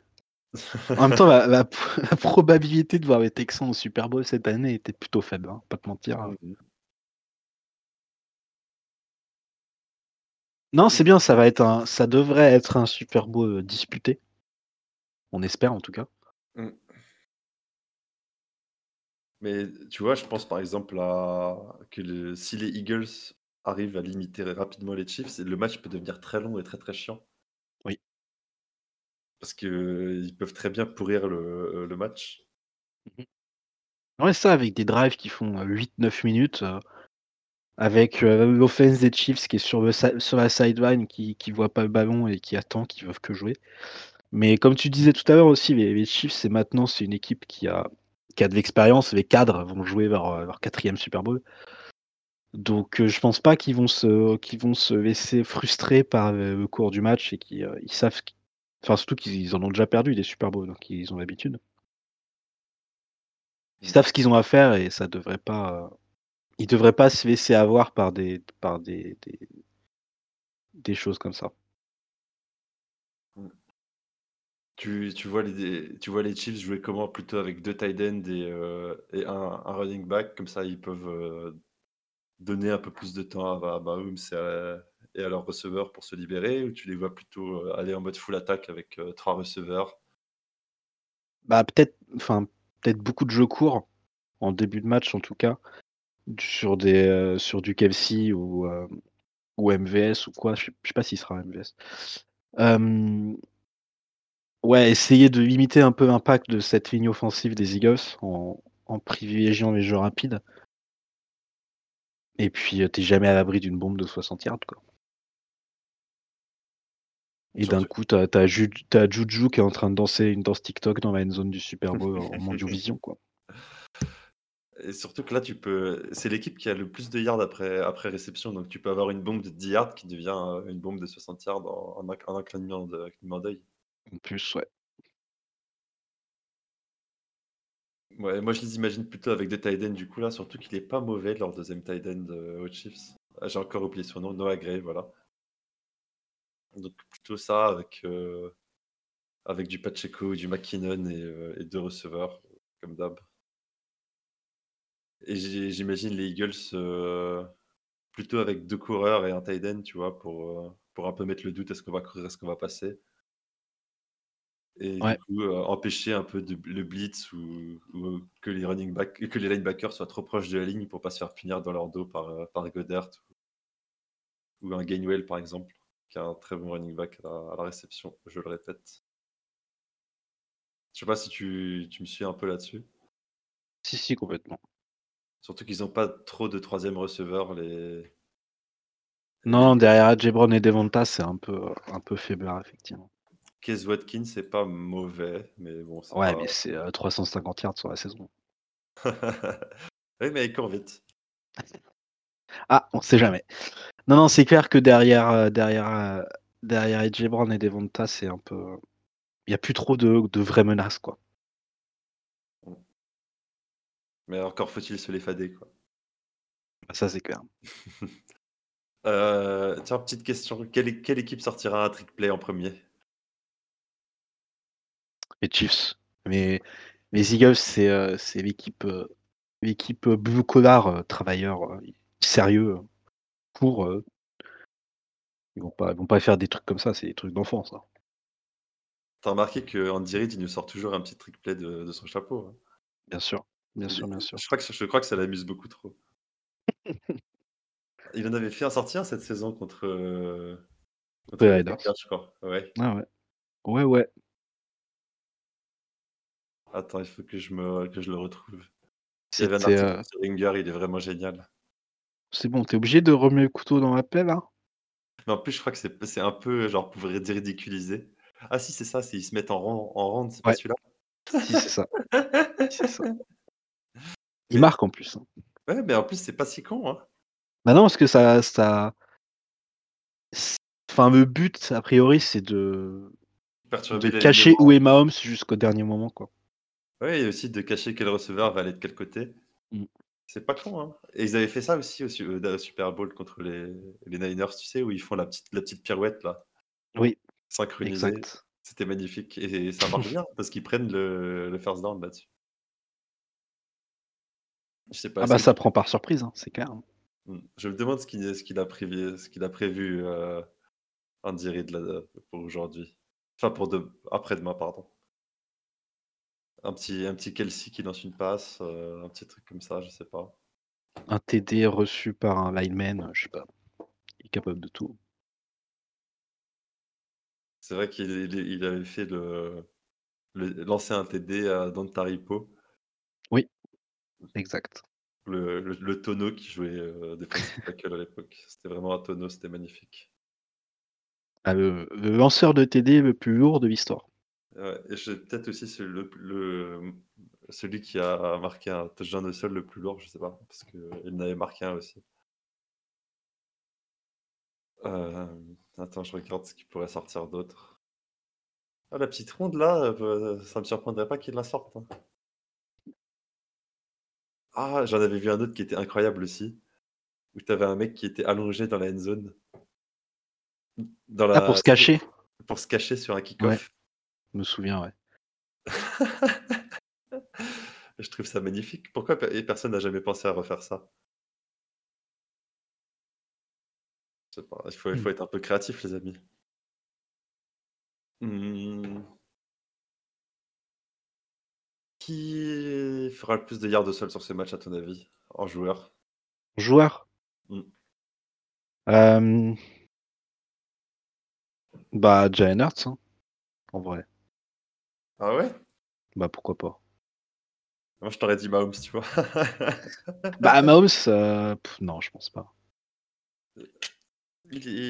Speaker 2: En même temps, la, la p- la probabilité de voir les Texans au Super Bowl cette année était plutôt faible, hein, pas te mentir.
Speaker 1: Mhm.
Speaker 2: Non, c'est bien, ça va être un, ça devrait être un Super Bowl euh, disputé. On espère en tout cas.
Speaker 1: Mm. Mais tu vois, je pense par exemple à que le- si les Eagles arrivent à limiter rapidement les Chiefs, le match peut devenir très long et très très chiant. Parce qu'ils peuvent très bien pourrir le, match.
Speaker 2: Ouais, ça, avec des drives qui font euh, 8-9 minutes, euh, avec euh, l'offense des Chiefs qui est sur, la sideline, qui, qui voit pas le ballon et qui attend, qui veulent que jouer. Mais comme tu disais tout à l'heure aussi, les, Chiefs, c'est maintenant, c'est une équipe qui a, qui a de l'expérience. Les cadres vont jouer leur, euh, leur quatrième Super Bowl. Donc, euh, je pense pas qu'ils vont se, qu'ils vont se laisser frustrer par le, cours du match et qu'ils euh, ils savent, enfin surtout qu'ils en ont déjà perdu des Super Bowls, donc ils ont l'habitude. Ils savent ce qu'ils ont à faire et ça devrait pas, ils devraient pas se laisser avoir par des, par des, des, des choses comme ça.
Speaker 1: Tu, tu vois les, tu vois les Chiefs jouer comment? Plutôt avec deux tight ends et, euh, et un, un running back, comme ça ils peuvent euh, donner un peu plus de temps à, à Mahomes et à, et à leurs receveurs pour se libérer, ou tu les vois plutôt euh, aller en mode full attaque avec euh, trois receveurs?
Speaker 2: Bah peut-être, peut-être beaucoup de jeux courts en début de match en tout cas, sur des, euh, sur du Kelsey ou ou MVS ou quoi. Je je sais pas s'il sera MVS. Ouais, essayer de limiter un peu l'impact de cette ligne offensive des Eagles en, en privilégiant les jeux rapides. Et puis, t'es jamais à l'abri d'une bombe de 60 yards, quoi. Et d'un coup, t'as as, Ju- Juju qui est en train de danser une danse TikTok dans la end zone du Super Bowl en Mondio Vision, quoi.
Speaker 1: Et surtout que là, tu peux c'est l'équipe qui a le plus de yards après après réception, donc tu peux avoir une bombe de 10 yards qui devient, heu, une bombe de 60 yards en en un en un clignement d'œil.
Speaker 2: En plus, ouais.
Speaker 1: Ouais, moi je les imagine plutôt avec des tight ends du coup là, surtout qu'il est pas mauvais leur deuxième tight end, heu, aux Chiefs. Ah, j'ai encore oublié son nom, Noah Gray, voilà. Donc plutôt ça avec, heu, avec du Pacheco, du McKinnon et et 2 receveurs comme d'hab. Et j'i j'imagine les Eagles, heu, plutôt avec 2 coureurs et un tight end, tu vois? Pour, pour un peu mettre le doute, est-ce qu'on va courir, est-ce qu'on va passer? Et du coup, empêcher un peu de le blitz ou ou que les running back que les linebackers soient trop proches de la ligne pour pas se faire punir dans leur dos par, par Goedert ou un Gainwell par exemple, qui est un très bon running back à la à la réception, je le répète. Je sais pas si tu tu me suis un peu là-dessus?
Speaker 2: Si, si, complètement.
Speaker 1: Surtout qu'ils ont pas trop de 3e receveur les
Speaker 2: Non, derrière AJ Brown et Devonta, c'est un peu, un peu faiblard effectivement.
Speaker 1: Quez Watkins, c'est pas mauvais, mais bon,
Speaker 2: Ouais,
Speaker 1: pas
Speaker 2: mais c'est, heu, 350 yards sur la saison.
Speaker 1: oui, mais il court vite.
Speaker 2: Ah, on sait jamais. Non, non, c'est clair que derrière, heu, derrière, heu, derrière AJ Brown et Devonta, c'est un peu il y a plus trop de de vraies menaces, quoi.
Speaker 1: Mais encore faut-il se les fader, quoi.
Speaker 2: Bah, ça, c'est clair.
Speaker 1: Heu, tiens, petite question, quelle quelle équipe sortira un trick play en 1er?
Speaker 2: Les Chiefs, mais les Eagles, c'est, l'équipe, l'équipe, blue collar, heu, sérieux, pour, heu ils vont pas ils vont pas faire des trucs comme ça, c'est des trucs d'enfants, ça.
Speaker 1: Tu as remarqué qu'Andy Reid, il nous sort toujours un petit trick play de de son chapeau, hein?
Speaker 2: Bien sûr, bien sûr, bien sûr.
Speaker 1: je crois que je crois que ça l'amuse beaucoup trop. Il en avait fait un sorti un cette saison contre, heu, contre
Speaker 2: Les Raiders.
Speaker 1: Je crois. Ouais.
Speaker 2: Ah ouais. Ouais, ouais.
Speaker 1: Attends, il faut que je me que je le retrouve. Il y avait un
Speaker 2: C'était,
Speaker 1: article
Speaker 2: heu
Speaker 1: sur Ringer, il est vraiment génial.
Speaker 2: C'est bon, tu es obligé de remuer le couteau dans la plaie, là?
Speaker 1: Mais en plus, je crois que c'est c'est un peu genre pour ridi ridiculiser. Ah si, c'est ça, c'est ils se mettent en rang en rande, c'est pas
Speaker 2: Ouais.
Speaker 1: celui-là?
Speaker 2: Si, c'est ça. C'est ça. Il
Speaker 1: Mais
Speaker 2: marque en plus, hein.
Speaker 1: ouais, mais en plus, c'est pas si con, hein.
Speaker 2: Bah non, parce que ça ça c enfin, le but, a priori, c'est de
Speaker 1: Perturber
Speaker 2: de cacher
Speaker 1: l'alignement.
Speaker 2: où est Mahomes jusqu'au dernier moment, quoi.
Speaker 1: Ouais et aussi de cacher quel receveur va aller de quel côté.
Speaker 2: Mmh.
Speaker 1: C'est pas con, hein et ils avaient fait ça aussi au su da Super Bowl contre les les Niners, tu sais, où ils font la petite la petite pirouette là,
Speaker 2: Oui,
Speaker 1: synchronisée.
Speaker 2: exact.
Speaker 1: C'était magnifique et ça marche bien parce qu'ils prennent le le first down là-dessus. Je sais pas,
Speaker 2: Ah bah, ça prend par surprise, hein, c'est clair.
Speaker 1: Mmh, je me demande ce qu'il ce qu'il a prévu ce qu'il a prévu, heu, Andy Reid là, pour aujourd'hui. Enfin pour de après-demain, pardon. Un petit un petit Kelce qui lance une passe, heu, un petit truc comme ça, je sais pas.
Speaker 2: Un TD reçu par un lineman, je sais pas. Il est capable de tout.
Speaker 1: C'est vrai qu'il il il avait fait le le lancer un TD à Don Taripo.
Speaker 2: Oui, exact.
Speaker 1: Le le le tonneau qui jouait, heu, defensive tackle à l'époque. C'était vraiment un tonneau, c'était magnifique.
Speaker 2: Ah le le lanceur de TD le plus lourd de l'histoire.
Speaker 1: Ouais et je peut-être aussi c'est le p le, celui qui a marqué un touchdown au sol le plus lourd, je sais pas, parce qu'il en avait marqué un aussi. Hem, attends, je regarde ce qui pourrait sortir d'autre. Ah la petite ronde là, heu, ça me surprendrait pas qu'il la sorte, hein. Ah, j'en avais vu un autre qui était incroyable aussi, où tu avais un mec qui était allongé dans la end zone. Dans
Speaker 2: Ah pour
Speaker 1: la
Speaker 2: se cacher?
Speaker 1: pour se cacher sur un kick-off.
Speaker 2: Je me souviens, ouais.
Speaker 1: Je trouve ça magnifique. Pourquoi personne n'a jamais pensé à refaire ça? Je sais pas, il faut il
Speaker 2: Mmh.
Speaker 1: faut être un peu créatif les amis. Mmh. Qui fera le plus de yards au sol sur ce match à ton avis, en joueur?
Speaker 2: Joueur?
Speaker 1: Mmh.
Speaker 2: Hem bah, Hurts, hein, en vrai.
Speaker 1: Ah ouais?
Speaker 2: Bah pourquoi pas.
Speaker 1: Moi je t'aurais dit Mahomes, tu vois.
Speaker 2: bah Mahomes, euh, non, je pense pas.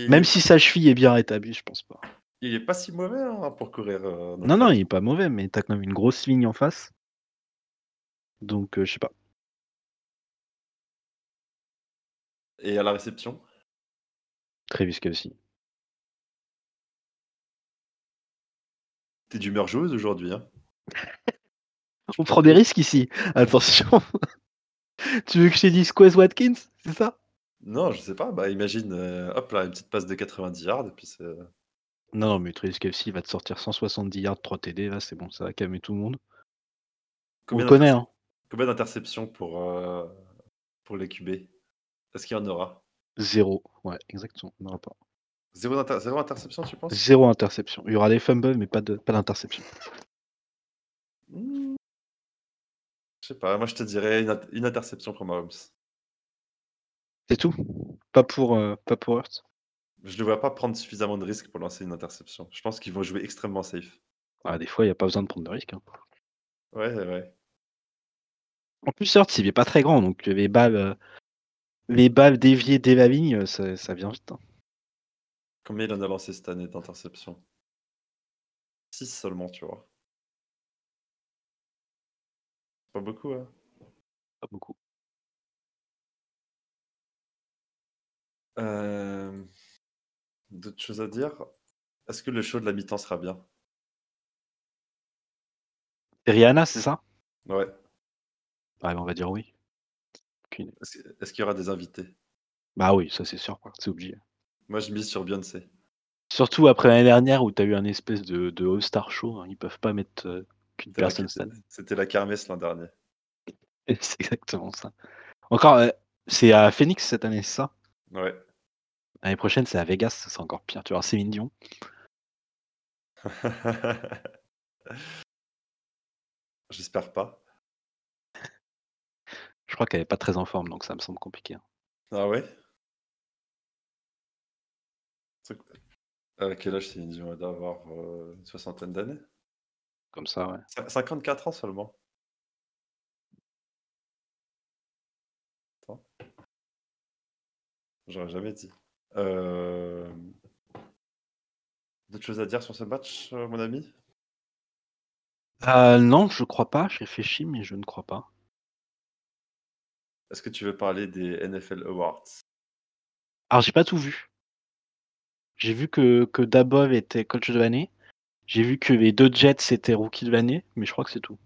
Speaker 2: Même si sa cheville est bien rétablie, je pense pas.
Speaker 1: Il est pas si mauvais hein, pour courir. Euh, non,
Speaker 2: non, il est pas mauvais, mais t'as quand même une grosse ligne en face. Donc euh, je sais pas.
Speaker 1: Et à la réception?
Speaker 2: Travis Kelsey.
Speaker 1: Tu es d'humeur joueuse aujourd'hui, hein?
Speaker 2: On prend des risques ici, attention. Tu veux que je te dise Quez Watkins, c'est ça?
Speaker 1: Non, je sais pas, bah, imagine, heu, hop là, une petite passe de 90 yards et puis c'est
Speaker 2: Non, non, mais Travis va te sortir 170 yards, 3 TD, là, c'est bon, ça va calmer tout le monde. On
Speaker 1: combien
Speaker 2: le connaît, hein.
Speaker 1: combien d'interceptions pour, heu, pour les QB? Est-ce qu'il y en aura?
Speaker 2: 0, ouais, exactement, il y en aura pas.
Speaker 1: 0 inter 0 interception, tu penses?
Speaker 2: 0 interception. Il y aura des fumbles, mais pas de pas d'interception.
Speaker 1: Mmh. Je sais pas, moi je te dirais une int une interception pour Mahomes.
Speaker 2: C'est tout? Pas pour, heu, pas pour Hurts?
Speaker 1: Je le vois pas prendre suffisamment de risques pour lancer une interception. Je pense qu'ils vont jouer extrêmement safe.
Speaker 2: Ah, des fois, il y a pas besoin de prendre de risques, hein.
Speaker 1: Ouais, ouais.
Speaker 2: En plus, Hurts, il est pas très grand, donc les balles, heu, les balles déviées dès la ligne, heu, ça ça vient vite, hein.
Speaker 1: Combien il en a lancé cette année d'interceptions? 6 seulement, tu vois? Pas beaucoup, hein?
Speaker 2: Pas beaucoup.
Speaker 1: Hem, d'autres choses à dire? Est-ce que le show de la mi-temps sera bien?
Speaker 2: C'est Rihanna, c'est ça?
Speaker 1: Ouais.
Speaker 2: Ouais, bah, on va dire oui.
Speaker 1: Est-ce qu'il y aura des invités?
Speaker 2: Bah oui, ça c'est sûr, c'est obligé.
Speaker 1: Moi, je mise sur Beyoncé.
Speaker 2: Surtout après l'année dernière où tu as eu un espèce de de All Star Show, hein, ils peuvent pas mettre, heu, qu'une personne
Speaker 1: c'était la kermesse l'an dernier.
Speaker 2: C'est exactement ça. Encore, heu, c'est à Phoenix cette année, c'est ça?
Speaker 1: Ouais.
Speaker 2: L'année prochaine, c'est à Vegas, ça sera encore pire. Tu avoir Céline Dion.
Speaker 1: J'espère pas.
Speaker 2: Je crois qu'elle est pas très en forme, donc ça me semble compliqué, hein.
Speaker 1: Ah ouais? À quel âge Céline Dion? Elle doit avoir, heu, une soixantaine d'années?
Speaker 2: Comme ça, ouais.
Speaker 1: Cin 54 ans seulement. Attends. J'aurais jamais dit. Hem d'autres choses à dire sur ce match, heu, mon ami?
Speaker 2: Non, je crois pas, je réfléchis, mais je ne crois pas.
Speaker 1: Est-ce que tu veux parler des NFL Awards?
Speaker 2: Alors j'ai pas tout vu. J'ai vu que que Daboll était coach de l'année. J'ai vu que les 2 Jets étaient rookie de l'année, mais je crois que c'est tout.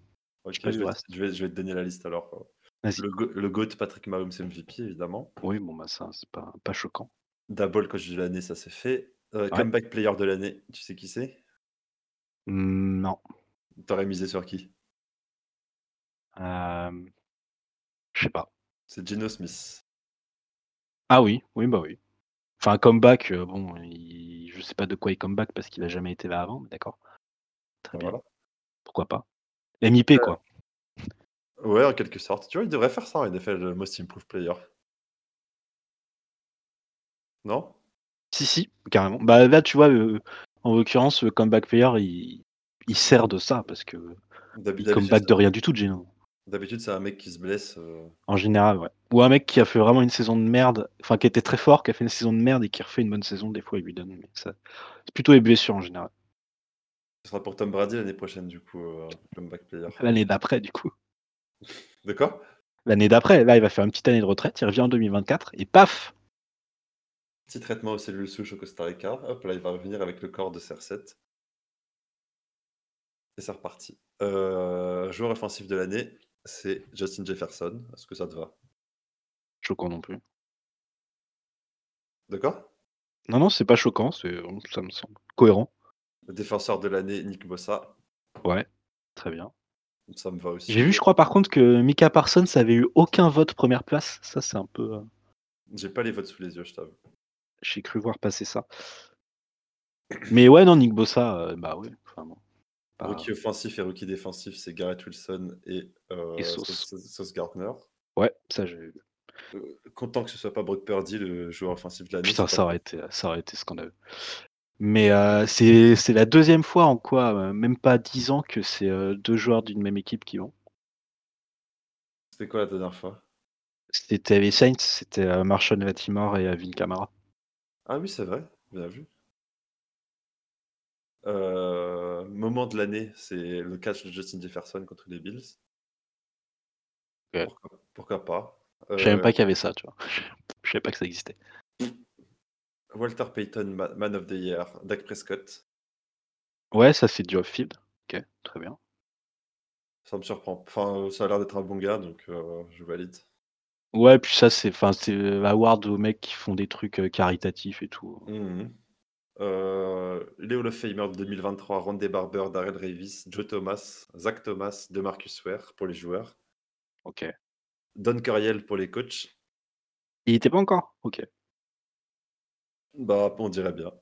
Speaker 1: Je vais te
Speaker 2: reste.
Speaker 1: je vais je vais te donner la liste alors, le go le GOAT Patrick Mahomes MVP évidemment.
Speaker 2: Oui, bon, bah, ça, c'est pas pas choquant.
Speaker 1: Daboll coach de l'année, ça c'est fait.
Speaker 2: Ouais.
Speaker 1: comeback player de l'année, tu sais qui c'est?
Speaker 2: Mmh, non.
Speaker 1: Tu aurais misé sur qui?
Speaker 2: Hem, je sais pas.
Speaker 1: C'est Geno Smith.
Speaker 2: Ah oui, oui, bah, oui. Enfin, comeback, heu, bon, il je sais pas de quoi il comeback parce qu'il a jamais été là avant, mais d'accord. Très bien. Pourquoi pas? MIP,
Speaker 1: Heu
Speaker 2: quoi.
Speaker 1: Ouais, en quelque sorte. Tu vois, il devrait faire ça en NFL, le Most Improved Player. Non?
Speaker 2: Si, si, carrément. Bah, là, tu vois, heu, en l'occurrence, le comeback player, il il sert de ça parce que il comeback de rien du tout, Geno.
Speaker 1: D'habitude, c'est un mec qui se blesse, heu
Speaker 2: En général, ouais. Ou un mec qui a fait vraiment une saison de merde, enfin qui était très fort, qui a fait une saison de merde et qui refait une bonne saison, des fois, il lui donne, mais ça c'est plutôt les blessures en général.
Speaker 1: Ce sera pour Tom Brady l'année prochaine du coup, comeback player.
Speaker 2: L'année d'après, du coup.
Speaker 1: De quoi?
Speaker 2: L'année d'après, là, il va faire une petite année de retraite, il revient en 2024 et paf!
Speaker 1: Petit traitement aux cellules souches au Costa Rica. Hop là, il va revenir avec le corps de CR7. Et c'est reparti. Heu, joueur offensif de l'année, c'est Justin Jefferson. Est-ce que ça te va?
Speaker 2: Choquant non plus.
Speaker 1: Quoi?
Speaker 2: Non, non, c'est pas choquant, c'est, ça me semble cohérent.
Speaker 1: Défenseur de l'année, Nick Bossa.
Speaker 2: Ouais, très bien.
Speaker 1: Ça me va aussi.
Speaker 2: J'ai vu, je crois, par contre, que Micah Parsons avait eu aucun vote 1re place. Ça, c'est un peu, heu
Speaker 1: J'ai pas les votes sous les yeux, je t'avoue.
Speaker 2: J'ai cru voir passer ça. Mais ouais, non, Nick Bossa, heu, bah, ouais, enfin bon,
Speaker 1: Rookie offensif et rookie défensif, c'est Garrett Wilson et
Speaker 2: Et
Speaker 1: heu,
Speaker 2: Sauce.
Speaker 1: Sauce Sauce Sauce Gardner.
Speaker 2: Ouais, ça, j'ai vu.
Speaker 1: Heu, content que ce soit pas Brock Purdy le joueur offensif de l'année,
Speaker 2: Putain, ça
Speaker 1: pas
Speaker 2: aurait été, ça aurait été scandaleux. Mais heu, c'est la 2e fois en quoi, même pas 10 ans que c'est, heu, 2 joueurs d'une même équipe qui vont.
Speaker 1: C'était quoi la dernière fois?
Speaker 2: C'était les Saints, c'était, heu, Marshon Lattimore et Alvin Kamara.
Speaker 1: Ah oui, c'est vrai, bien vu. Heu, moment de l'année, c'est le catch de Justin Jefferson contre les Bills. Pourquoi pourquoi pas?
Speaker 2: Je savais même pas qu'il y avait ça, tu vois? Je savais pas que ça existait.
Speaker 1: Walter Payton, ma Man of the Year, Dak Prescott.
Speaker 2: Ouais, ça c'est du off-field. OK, très bien.
Speaker 1: Ça me surprend. Enfin, ça a l'air d'être un bon gars, donc heu, je valide.
Speaker 2: Ouais, puis ça c'est enfin c'est, award aux mecs qui font des trucs, caritatifs et tout.
Speaker 1: Mmh Hall of Famer de 2023, Rondé Barber, Darrelle Revis, Joe Thomas, Zach Thomas, DeMarcus Ware pour les joueurs.
Speaker 2: OK.
Speaker 1: Don Coryell pour les coachs.
Speaker 2: Il était pas encore? OK.
Speaker 1: Bah, on dirait bien.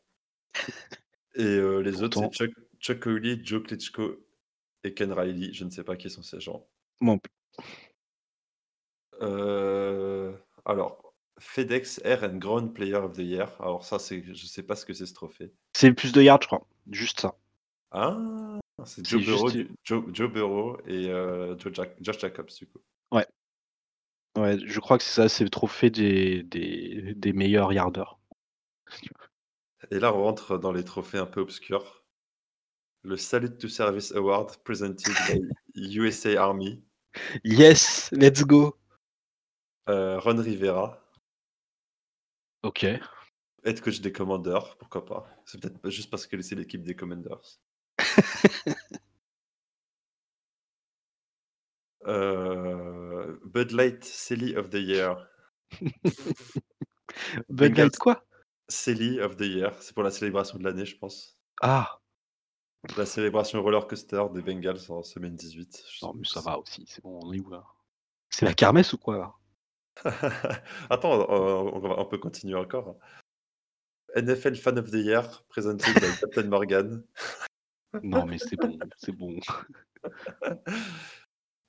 Speaker 1: Et heu, les autres, c'est Chuck Joe Klitschko et Ken Riley. Je ne sais pas qui sont ces gens.
Speaker 2: Plus.
Speaker 1: Heu, alors, FedEx Air and Ground Player of the Year. Alors ça, c'est je sais pas ce que c'est ce trophée.
Speaker 2: C'est le plus de yards, je crois. Juste ça.
Speaker 1: Ah! C'est Joe Burrow
Speaker 2: juste,
Speaker 1: Joe Joe Burrow et Joe Jack Josh Jacobs, du coup.
Speaker 2: Ouais. Ouais, je crois que c'est ça, c'est le trophée des des des meilleurs yardeurs.
Speaker 1: Et là, on rentre dans les trophées un peu obscurs. Le Salute to Service Award presented by USA Army.
Speaker 2: Yes, let's go!
Speaker 1: Heu, Ron Rivera.
Speaker 2: OK.
Speaker 1: Head coach des Commanders, pourquoi pas? C'est peut-être pas juste parce que c'est l'équipe des Commanders. Heu, Bud Light Silly of the Year.
Speaker 2: Bud Light quoi?
Speaker 1: Silly of the Year, c'est pour la célébration de l'année, je pense.
Speaker 2: Ah!
Speaker 1: La célébration roller coaster des Bengals en semaine 18. Je
Speaker 2: Non, mais ça va aussi, c'est bon, on est où là? C'est la kermesse ou quoi là?
Speaker 1: Attends, on on va on peut continuer encore. NFL Fan of the Year presented by Captain Morgan.
Speaker 2: Non, mais c'est bon, c'est bon.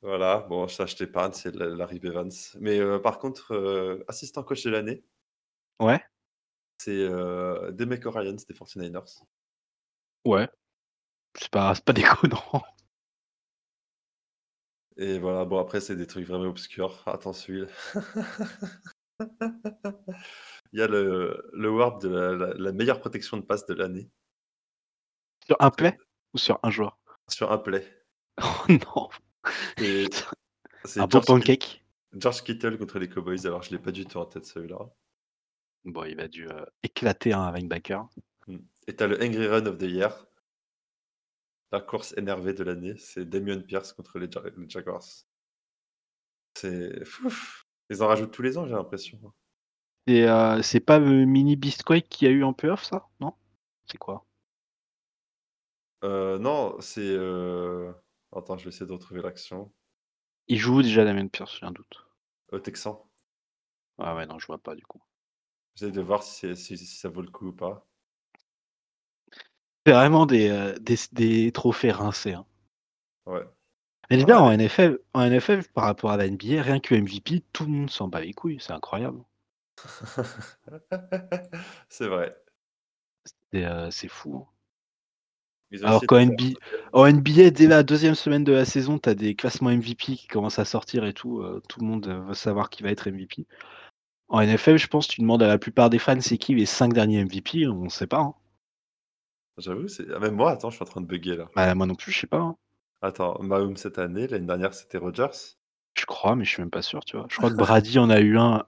Speaker 1: Voilà, bon ça je t'épargne, c'est la Larry Evans. Mais heu, par contre, heu, assistant coach de l'année
Speaker 2: Ouais?
Speaker 1: c'est, heu, DeMeco Ryans des 49ers.
Speaker 2: Ouais. C'est pas c'est pas déconnant.
Speaker 1: Et voilà, bon après c'est des trucs vraiment obscurs. Attends celui-là. Il y a le le award de la la la meilleure protection de passe de l'année.
Speaker 2: Sur un play? Ou sur un joueur?
Speaker 1: sur un play.
Speaker 2: Oh non!
Speaker 1: Et
Speaker 2: Putain, un
Speaker 1: c'est
Speaker 2: bon
Speaker 1: George
Speaker 2: pancake?
Speaker 1: George Kittle contre les Cowboys, alors je l'ai pas du tout en tête celui-là.
Speaker 2: Bon, il a dû, heu, éclater un linebacker.
Speaker 1: Mmh. Et tu as le Angry Run of the Year. La course énervée de l'année, c'est Dameon Pierce contre les Ja les Jaguars. C'est ils en rajoutent tous les ans, j'ai l'impression, hein.
Speaker 2: Et heu, c'est pas le mini Beastquake qu'il y a eu en playoff ça? Non? C'est quoi?
Speaker 1: Non, c'est, attends, je vais essayer de retrouver l'action.
Speaker 2: Il joue déjà Dameon Pierce? J'ai un doute.
Speaker 1: Aux Texans.
Speaker 2: Ah ouais, non, je vois pas du coup.
Speaker 1: J'essaie de voir si si ça vaut le coup ou pas.
Speaker 2: C'est vraiment des, heu, des des trophées rincés, hein.
Speaker 1: Ouais.
Speaker 2: Mais déjà
Speaker 1: Ah
Speaker 2: en
Speaker 1: les
Speaker 2: NFL en NFL par rapport à la NBA, rien que MVP, tout le monde s'en bat les couilles, c'est incroyable.
Speaker 1: C'est vrai.
Speaker 2: C'est, c'est fou, hein. Alors qu'en
Speaker 1: de faire
Speaker 2: NB en NBA, dès la 2e semaine de la saison, tu as des classements MVP qui commencent à sortir et tout, heu, tout le monde, veut savoir qui va être MVP. En NFL, je pense, tu demandes à la plupart des fans c'est qui les 5 derniers MVP, on sait pas, hein.
Speaker 1: J'avoue, c'est ah même moi, attends, je suis en train de bugger là.
Speaker 2: Bah, moi non plus, je sais pas, hein.
Speaker 1: Attends, Mahomes cette année, l'année dernière, c'était Rodgers?
Speaker 2: Je crois, mais je suis même pas sûr, tu vois? Je crois que Brady en a eu un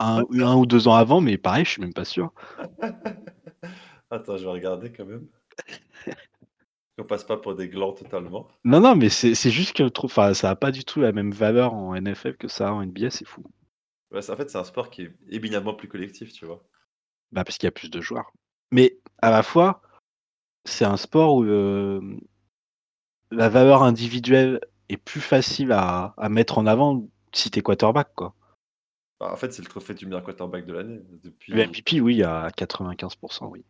Speaker 2: un ou 1 ou 2 ans avant, mais pareil, je suis même pas sûr.
Speaker 1: Attends, je vais regarder quand même. Qu'on passe pas pour des glands totalement.
Speaker 2: Non, non, mais c'est c'est juste que enfin, ça a pas du tout la même valeur en NFL que ça a en NBA, c'est fou.
Speaker 1: Ouais, c'est en fait, c'est un sport qui est éminemment plus collectif, tu vois?
Speaker 2: Bah, parce qu'il y a plus de joueurs. Mais à la fois, c'est un sport où, hem la valeur individuelle est plus facile à à mettre en avant si tu es quarterback, quoi.
Speaker 1: Bah, en fait, c'est le trophée du meilleur quarterback de l'année
Speaker 2: Le
Speaker 1: depuis
Speaker 2: MVP, oui, à 95% oui.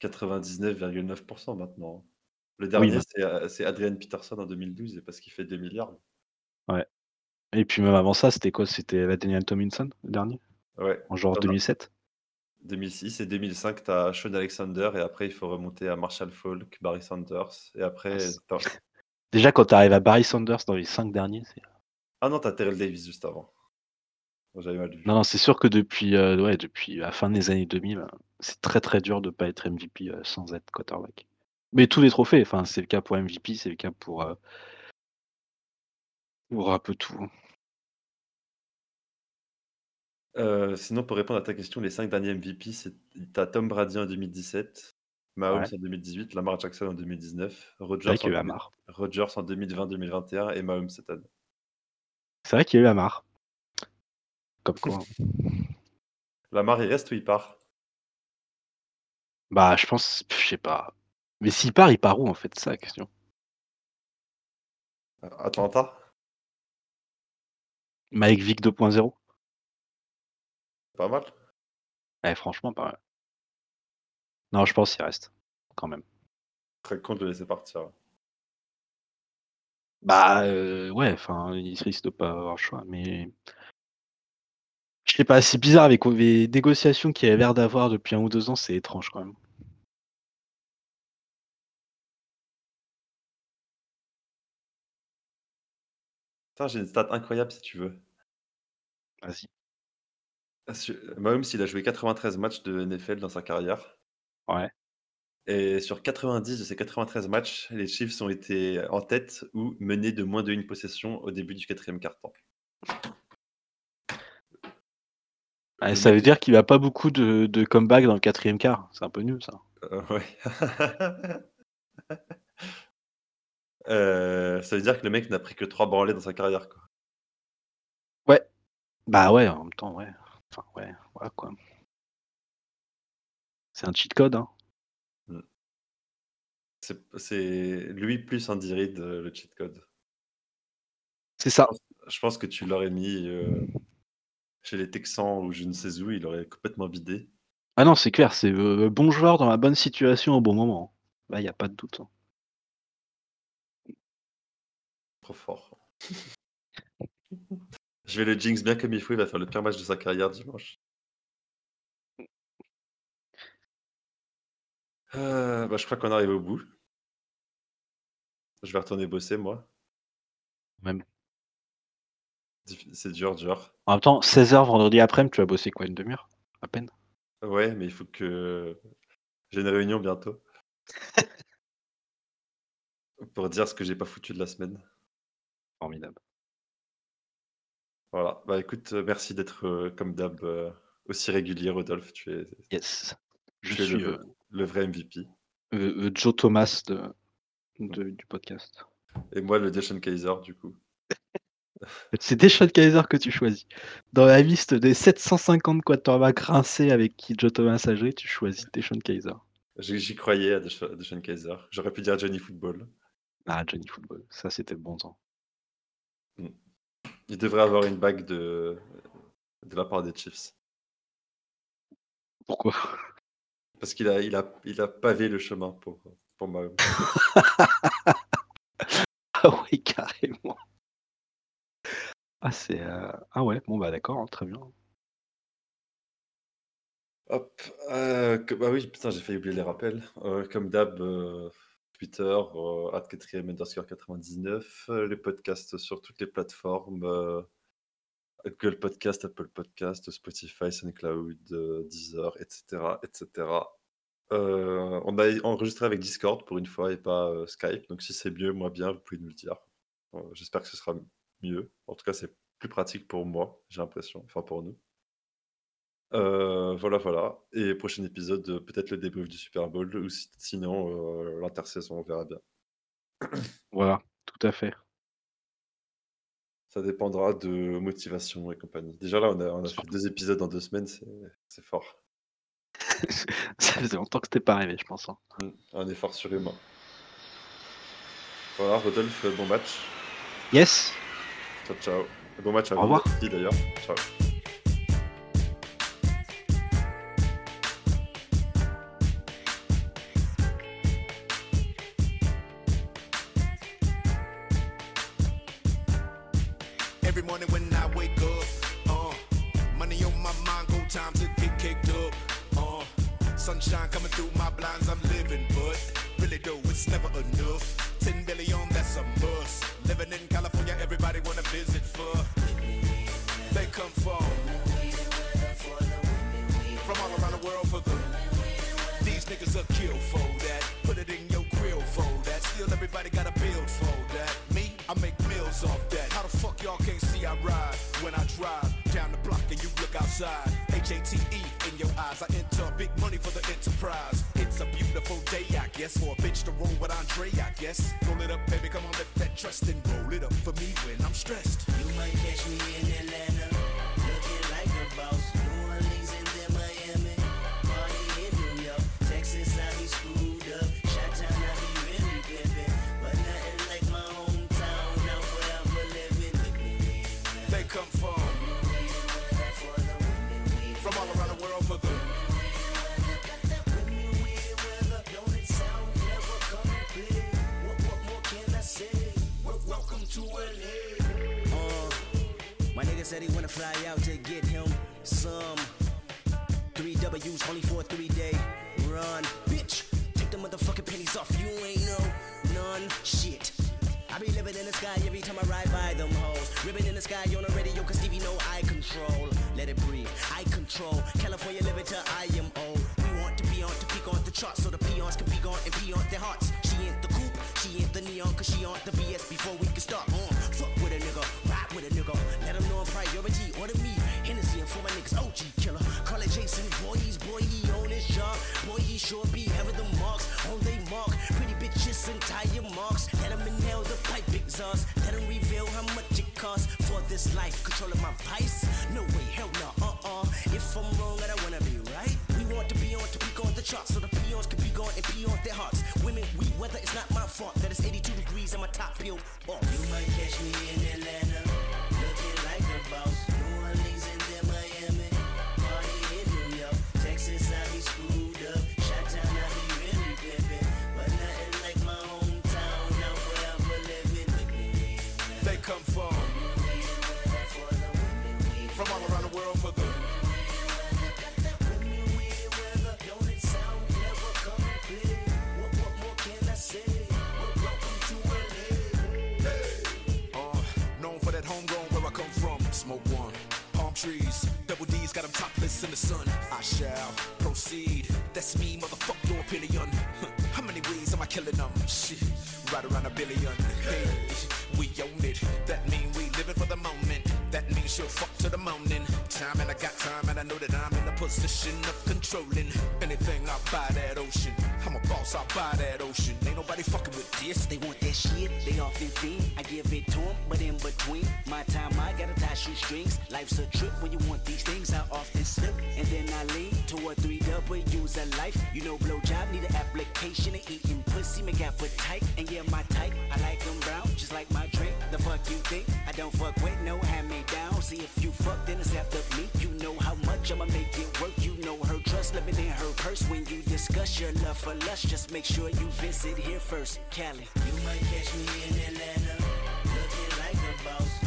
Speaker 1: 99,9% maintenant. Le dernier, c'est, heu, c'est Adrian Peterson en 2012 et parce qu'il fait 2 000 000 000.
Speaker 2: Ouais. Et puis même avant ça, c'était quoi? C'était LaDainian Tomlinson, le dernier?
Speaker 1: Ouais,
Speaker 2: En genre
Speaker 1: non, non.
Speaker 2: 2007?
Speaker 1: 2006 et 2005, tu as Shaun Alexander et après il faut remonter à Marshall Faulk, Barry Sanders et
Speaker 2: Ah
Speaker 1: après as
Speaker 2: déjà quand tu arrives à Barry Sanders dans les 5 derniers, c'est
Speaker 1: ah non, tu as Terrell Davis juste avant. J'avais mal
Speaker 2: non,
Speaker 1: vu.
Speaker 2: non, c'est sûr que depuis, heu, ouais, depuis la fin des années 2000, heu, c'est très, très dur de pas être MVP, heu, sans être quarterback. Mais tous les trophées, enfin, c'est le cas pour MVP, c'est le cas pour, pour un peu tout, hein.
Speaker 1: Heu, sinon, pour répondre à ta question, les 5 derniers MVP, c'est tu as Tom Brady en 2017, Mahomes
Speaker 2: Ouais.
Speaker 1: en 2018, Lamar Jackson en 2019,
Speaker 2: C'est
Speaker 1: Rodgers
Speaker 2: vrai
Speaker 1: en
Speaker 2: qu'il y a eu
Speaker 1: deux
Speaker 2: Lamar.
Speaker 1: Rodgers en 2020-2021 et Mahomes cette année.
Speaker 2: C'est vrai qu'il y a eu Lamar. Comme quoi.
Speaker 1: Lamar, il reste ou il part?
Speaker 2: Bah, je pense je sais pas. Mais s'il part, il part où en fait? C'est ça la question?
Speaker 1: Atlanta?
Speaker 2: Mike Vick 2.0?
Speaker 1: Pas mal.
Speaker 2: Eh franchement pas mal. Non, je pense il reste, quand même.
Speaker 1: Très con de le laisser partir.
Speaker 2: Bah, heu, ouais, enfin, il risque de pas avoir le choix, mais je sais pas, c'est bizarre avec les négociations qu'il y a l'air d'avoir depuis 1 ou 2 ans, c'est étrange quand même.
Speaker 1: Putain, j'ai une stat incroyable si tu veux.
Speaker 2: Vas-y.
Speaker 1: Ah su Mahomes, il a joué 93 matchs de NFL dans sa carrière.
Speaker 2: Ouais.
Speaker 1: Et sur 90 de ces 93 matchs, les Chiefs ont été en tête ou menés de moins d'1 possession au début du 4e quart-temps.
Speaker 2: Ah, ça veut dire qu'il a pas beaucoup de de comeback dans le 4e quart. C'est un peu nul ça.
Speaker 1: Ouais. Heu, ça veut dire que le mec n'a pris que 3 branlées dans sa carrière, quoi.
Speaker 2: Ouais. Bah, ouais, en même temps, ouais. Enfin, ouais, voilà quoi. C'est un cheat code, hein.
Speaker 1: Mmh. C'est lui plus Andy Reid, heu, le cheat code.
Speaker 2: C'est
Speaker 1: Je
Speaker 2: ça.
Speaker 1: pense je pense que tu l'aurais mis, heu, chez les Texans ou je ne sais où, il aurait complètement bidé.
Speaker 2: Ah non, c'est clair, c'est le bon joueur dans la bonne situation au bon moment. Là, il y a pas de doute, hein.
Speaker 1: Trop fort. Je vais le jinx bien comme il faut, il va faire le pire match de sa carrière dimanche. Heu, bah, je crois qu'on est arrivé au bout. Je vais retourner bosser moi.
Speaker 2: Même.
Speaker 1: C'est dur, dur.
Speaker 2: En même temps, 16:00 vendredi aprèm, tu vas bosser quoi? 1/2 heure? À peine?
Speaker 1: Ouais, mais il faut que j'ai une réunion bientôt. Pour dire ce que j'ai pas foutu de la semaine.
Speaker 2: Formidable.
Speaker 1: Voilà, bah, écoute, heu, merci d'être, heu, comme d'hab, heu, aussi régulier Rodolphe, tu es
Speaker 2: Yes. Je
Speaker 1: tu es le
Speaker 2: suis,
Speaker 1: le vrai MVP.
Speaker 2: Joe Thomas de de du podcast.
Speaker 1: Et moi le DeShone Kizer du coup.
Speaker 2: C'est DeShone Kizer que tu choisis. Dans la liste des 750 quarterbacks rincés avec qui Joe Thomas a joué, tu choisis DeShone Kizer.
Speaker 1: J'y j'y croyais à Desha DeShone Kizer. J'aurais pu dire Johnny Football.
Speaker 2: Ah, Johnny Football, ça c'était le bon temps.
Speaker 1: Mmh. Il devrait avoir une bague de de la part des Chiefs.
Speaker 2: Pourquoi?
Speaker 1: Parce qu'il a il a il a pavé le chemin pour, pour Mahomes.
Speaker 2: Ah oui, carrément. Ah c'est, heu ah ouais, bon, bah, d'accord, hein, très bien.
Speaker 1: Hop, que bah, oui, putain, j'ai failli oublier les rappels. Heu, comme d'hab, Twitter, heu, @4ème_99, heu, les podcasts sur toutes les plateformes, heu, Google Podcast, Apple Podcast, Spotify, SoundCloud, Deezer et cetera et cetera. Heu, on a enregistré avec Discord pour une fois et pas, Skype, donc si c'est mieux, moins bien, vous pouvez nous le dire. J'espère que ce sera mieux. En tout cas, c'est plus pratique pour moi, j'ai l'impression, enfin pour nous. Heu, voilà, voilà et prochain épisode, heu, peut-être le débrief du Super Bowl ou si sinon, heu, l'intersaison, on verra bien.
Speaker 2: Voilà, tout à fait.
Speaker 1: Ça dépendra de motivation et compagnie. Déjà là, on a on a fait. 2 épisodes en 2 semaines, c'est c'est fort.
Speaker 2: Ça faisait longtemps que c'était pas arrivé, je pense, hein.
Speaker 1: Mmh, un effort surhumain. Voilà Rodolphe, bon match.
Speaker 2: Yes.
Speaker 1: Ciao, ciao. Bon match à
Speaker 2: Au
Speaker 1: vous
Speaker 2: revoir.
Speaker 1: aussi d'ailleurs. Ciao.
Speaker 3: Every morning when I wake up, uh, money on my mind, go time to get kicked up. Uh, sunshine coming through my blinds, I'm living, but really though it's never enough. Ten billion, that's a must. Living in California, everybody wanna visit for. They come from from all around the world for the. These niggas are kill for that. Put it in your grill for that. Still everybody gotta build for I ride when I drive down the block and you look outside. H A T E in your eyes. I enter big money for the enterprise. It's a beautiful day, I guess, for a bitch to roll with Andre, I guess. Roll it up, baby, come on, lift that trust and roll it up for me when I'm stressed.
Speaker 4: Said he wanna fly out to get him some three W's only for a three day run. Bitch, take the motherfucking pennies off. You ain't no none shit. I be living in the sky every time I ride by them hoes. Ribbon in the sky on the radio, cause Stevie know I control. Let it breathe, I control. And tire marks. Let them inhale the pipe exhaust. Let them reveal how much it costs for this life. Controlling my vice? No way, hell no, uh uh. If I'm wrong, I don't wanna be right. We want to be on to peak on the charts so the peons can be gone and pee on their hearts. Women, we weather, it's not my fault that it's 82 degrees and my top peeled off.
Speaker 5: You might catch me in Atlanta, in the
Speaker 3: sun. I shall proceed. That's me, motherfucker, your opinion. How many ways am I killing them? Shit, right around a billion. Hey, we own it. That mean we living for the moment. That means she'll fuck to the morning. Time and I got time and I know that I'm in a position of controlling anything. I buy that ocean. I'm a boss. I buy that ocean. Ain't nobody fucking with this.
Speaker 4: They want that shit, they often fiend. I give it to them, but in between my time, I gotta tie shoestrings. Life's a trip when you want these things. I often slip, and then I lean toward three W's of life. You know, blowjob need an application of eating pussy, make appetite. And yeah, my type, I like them brown, just like my drink. The fuck you think? I don't fuck with no hand me down. See if you fuck, then it's after me. You know how much I'ma make it work. You know her trust, living in her purse. When you discuss your love for lust, just make sure you visit here first. Cali.
Speaker 5: You might catch me in Atlanta, looking like a boss.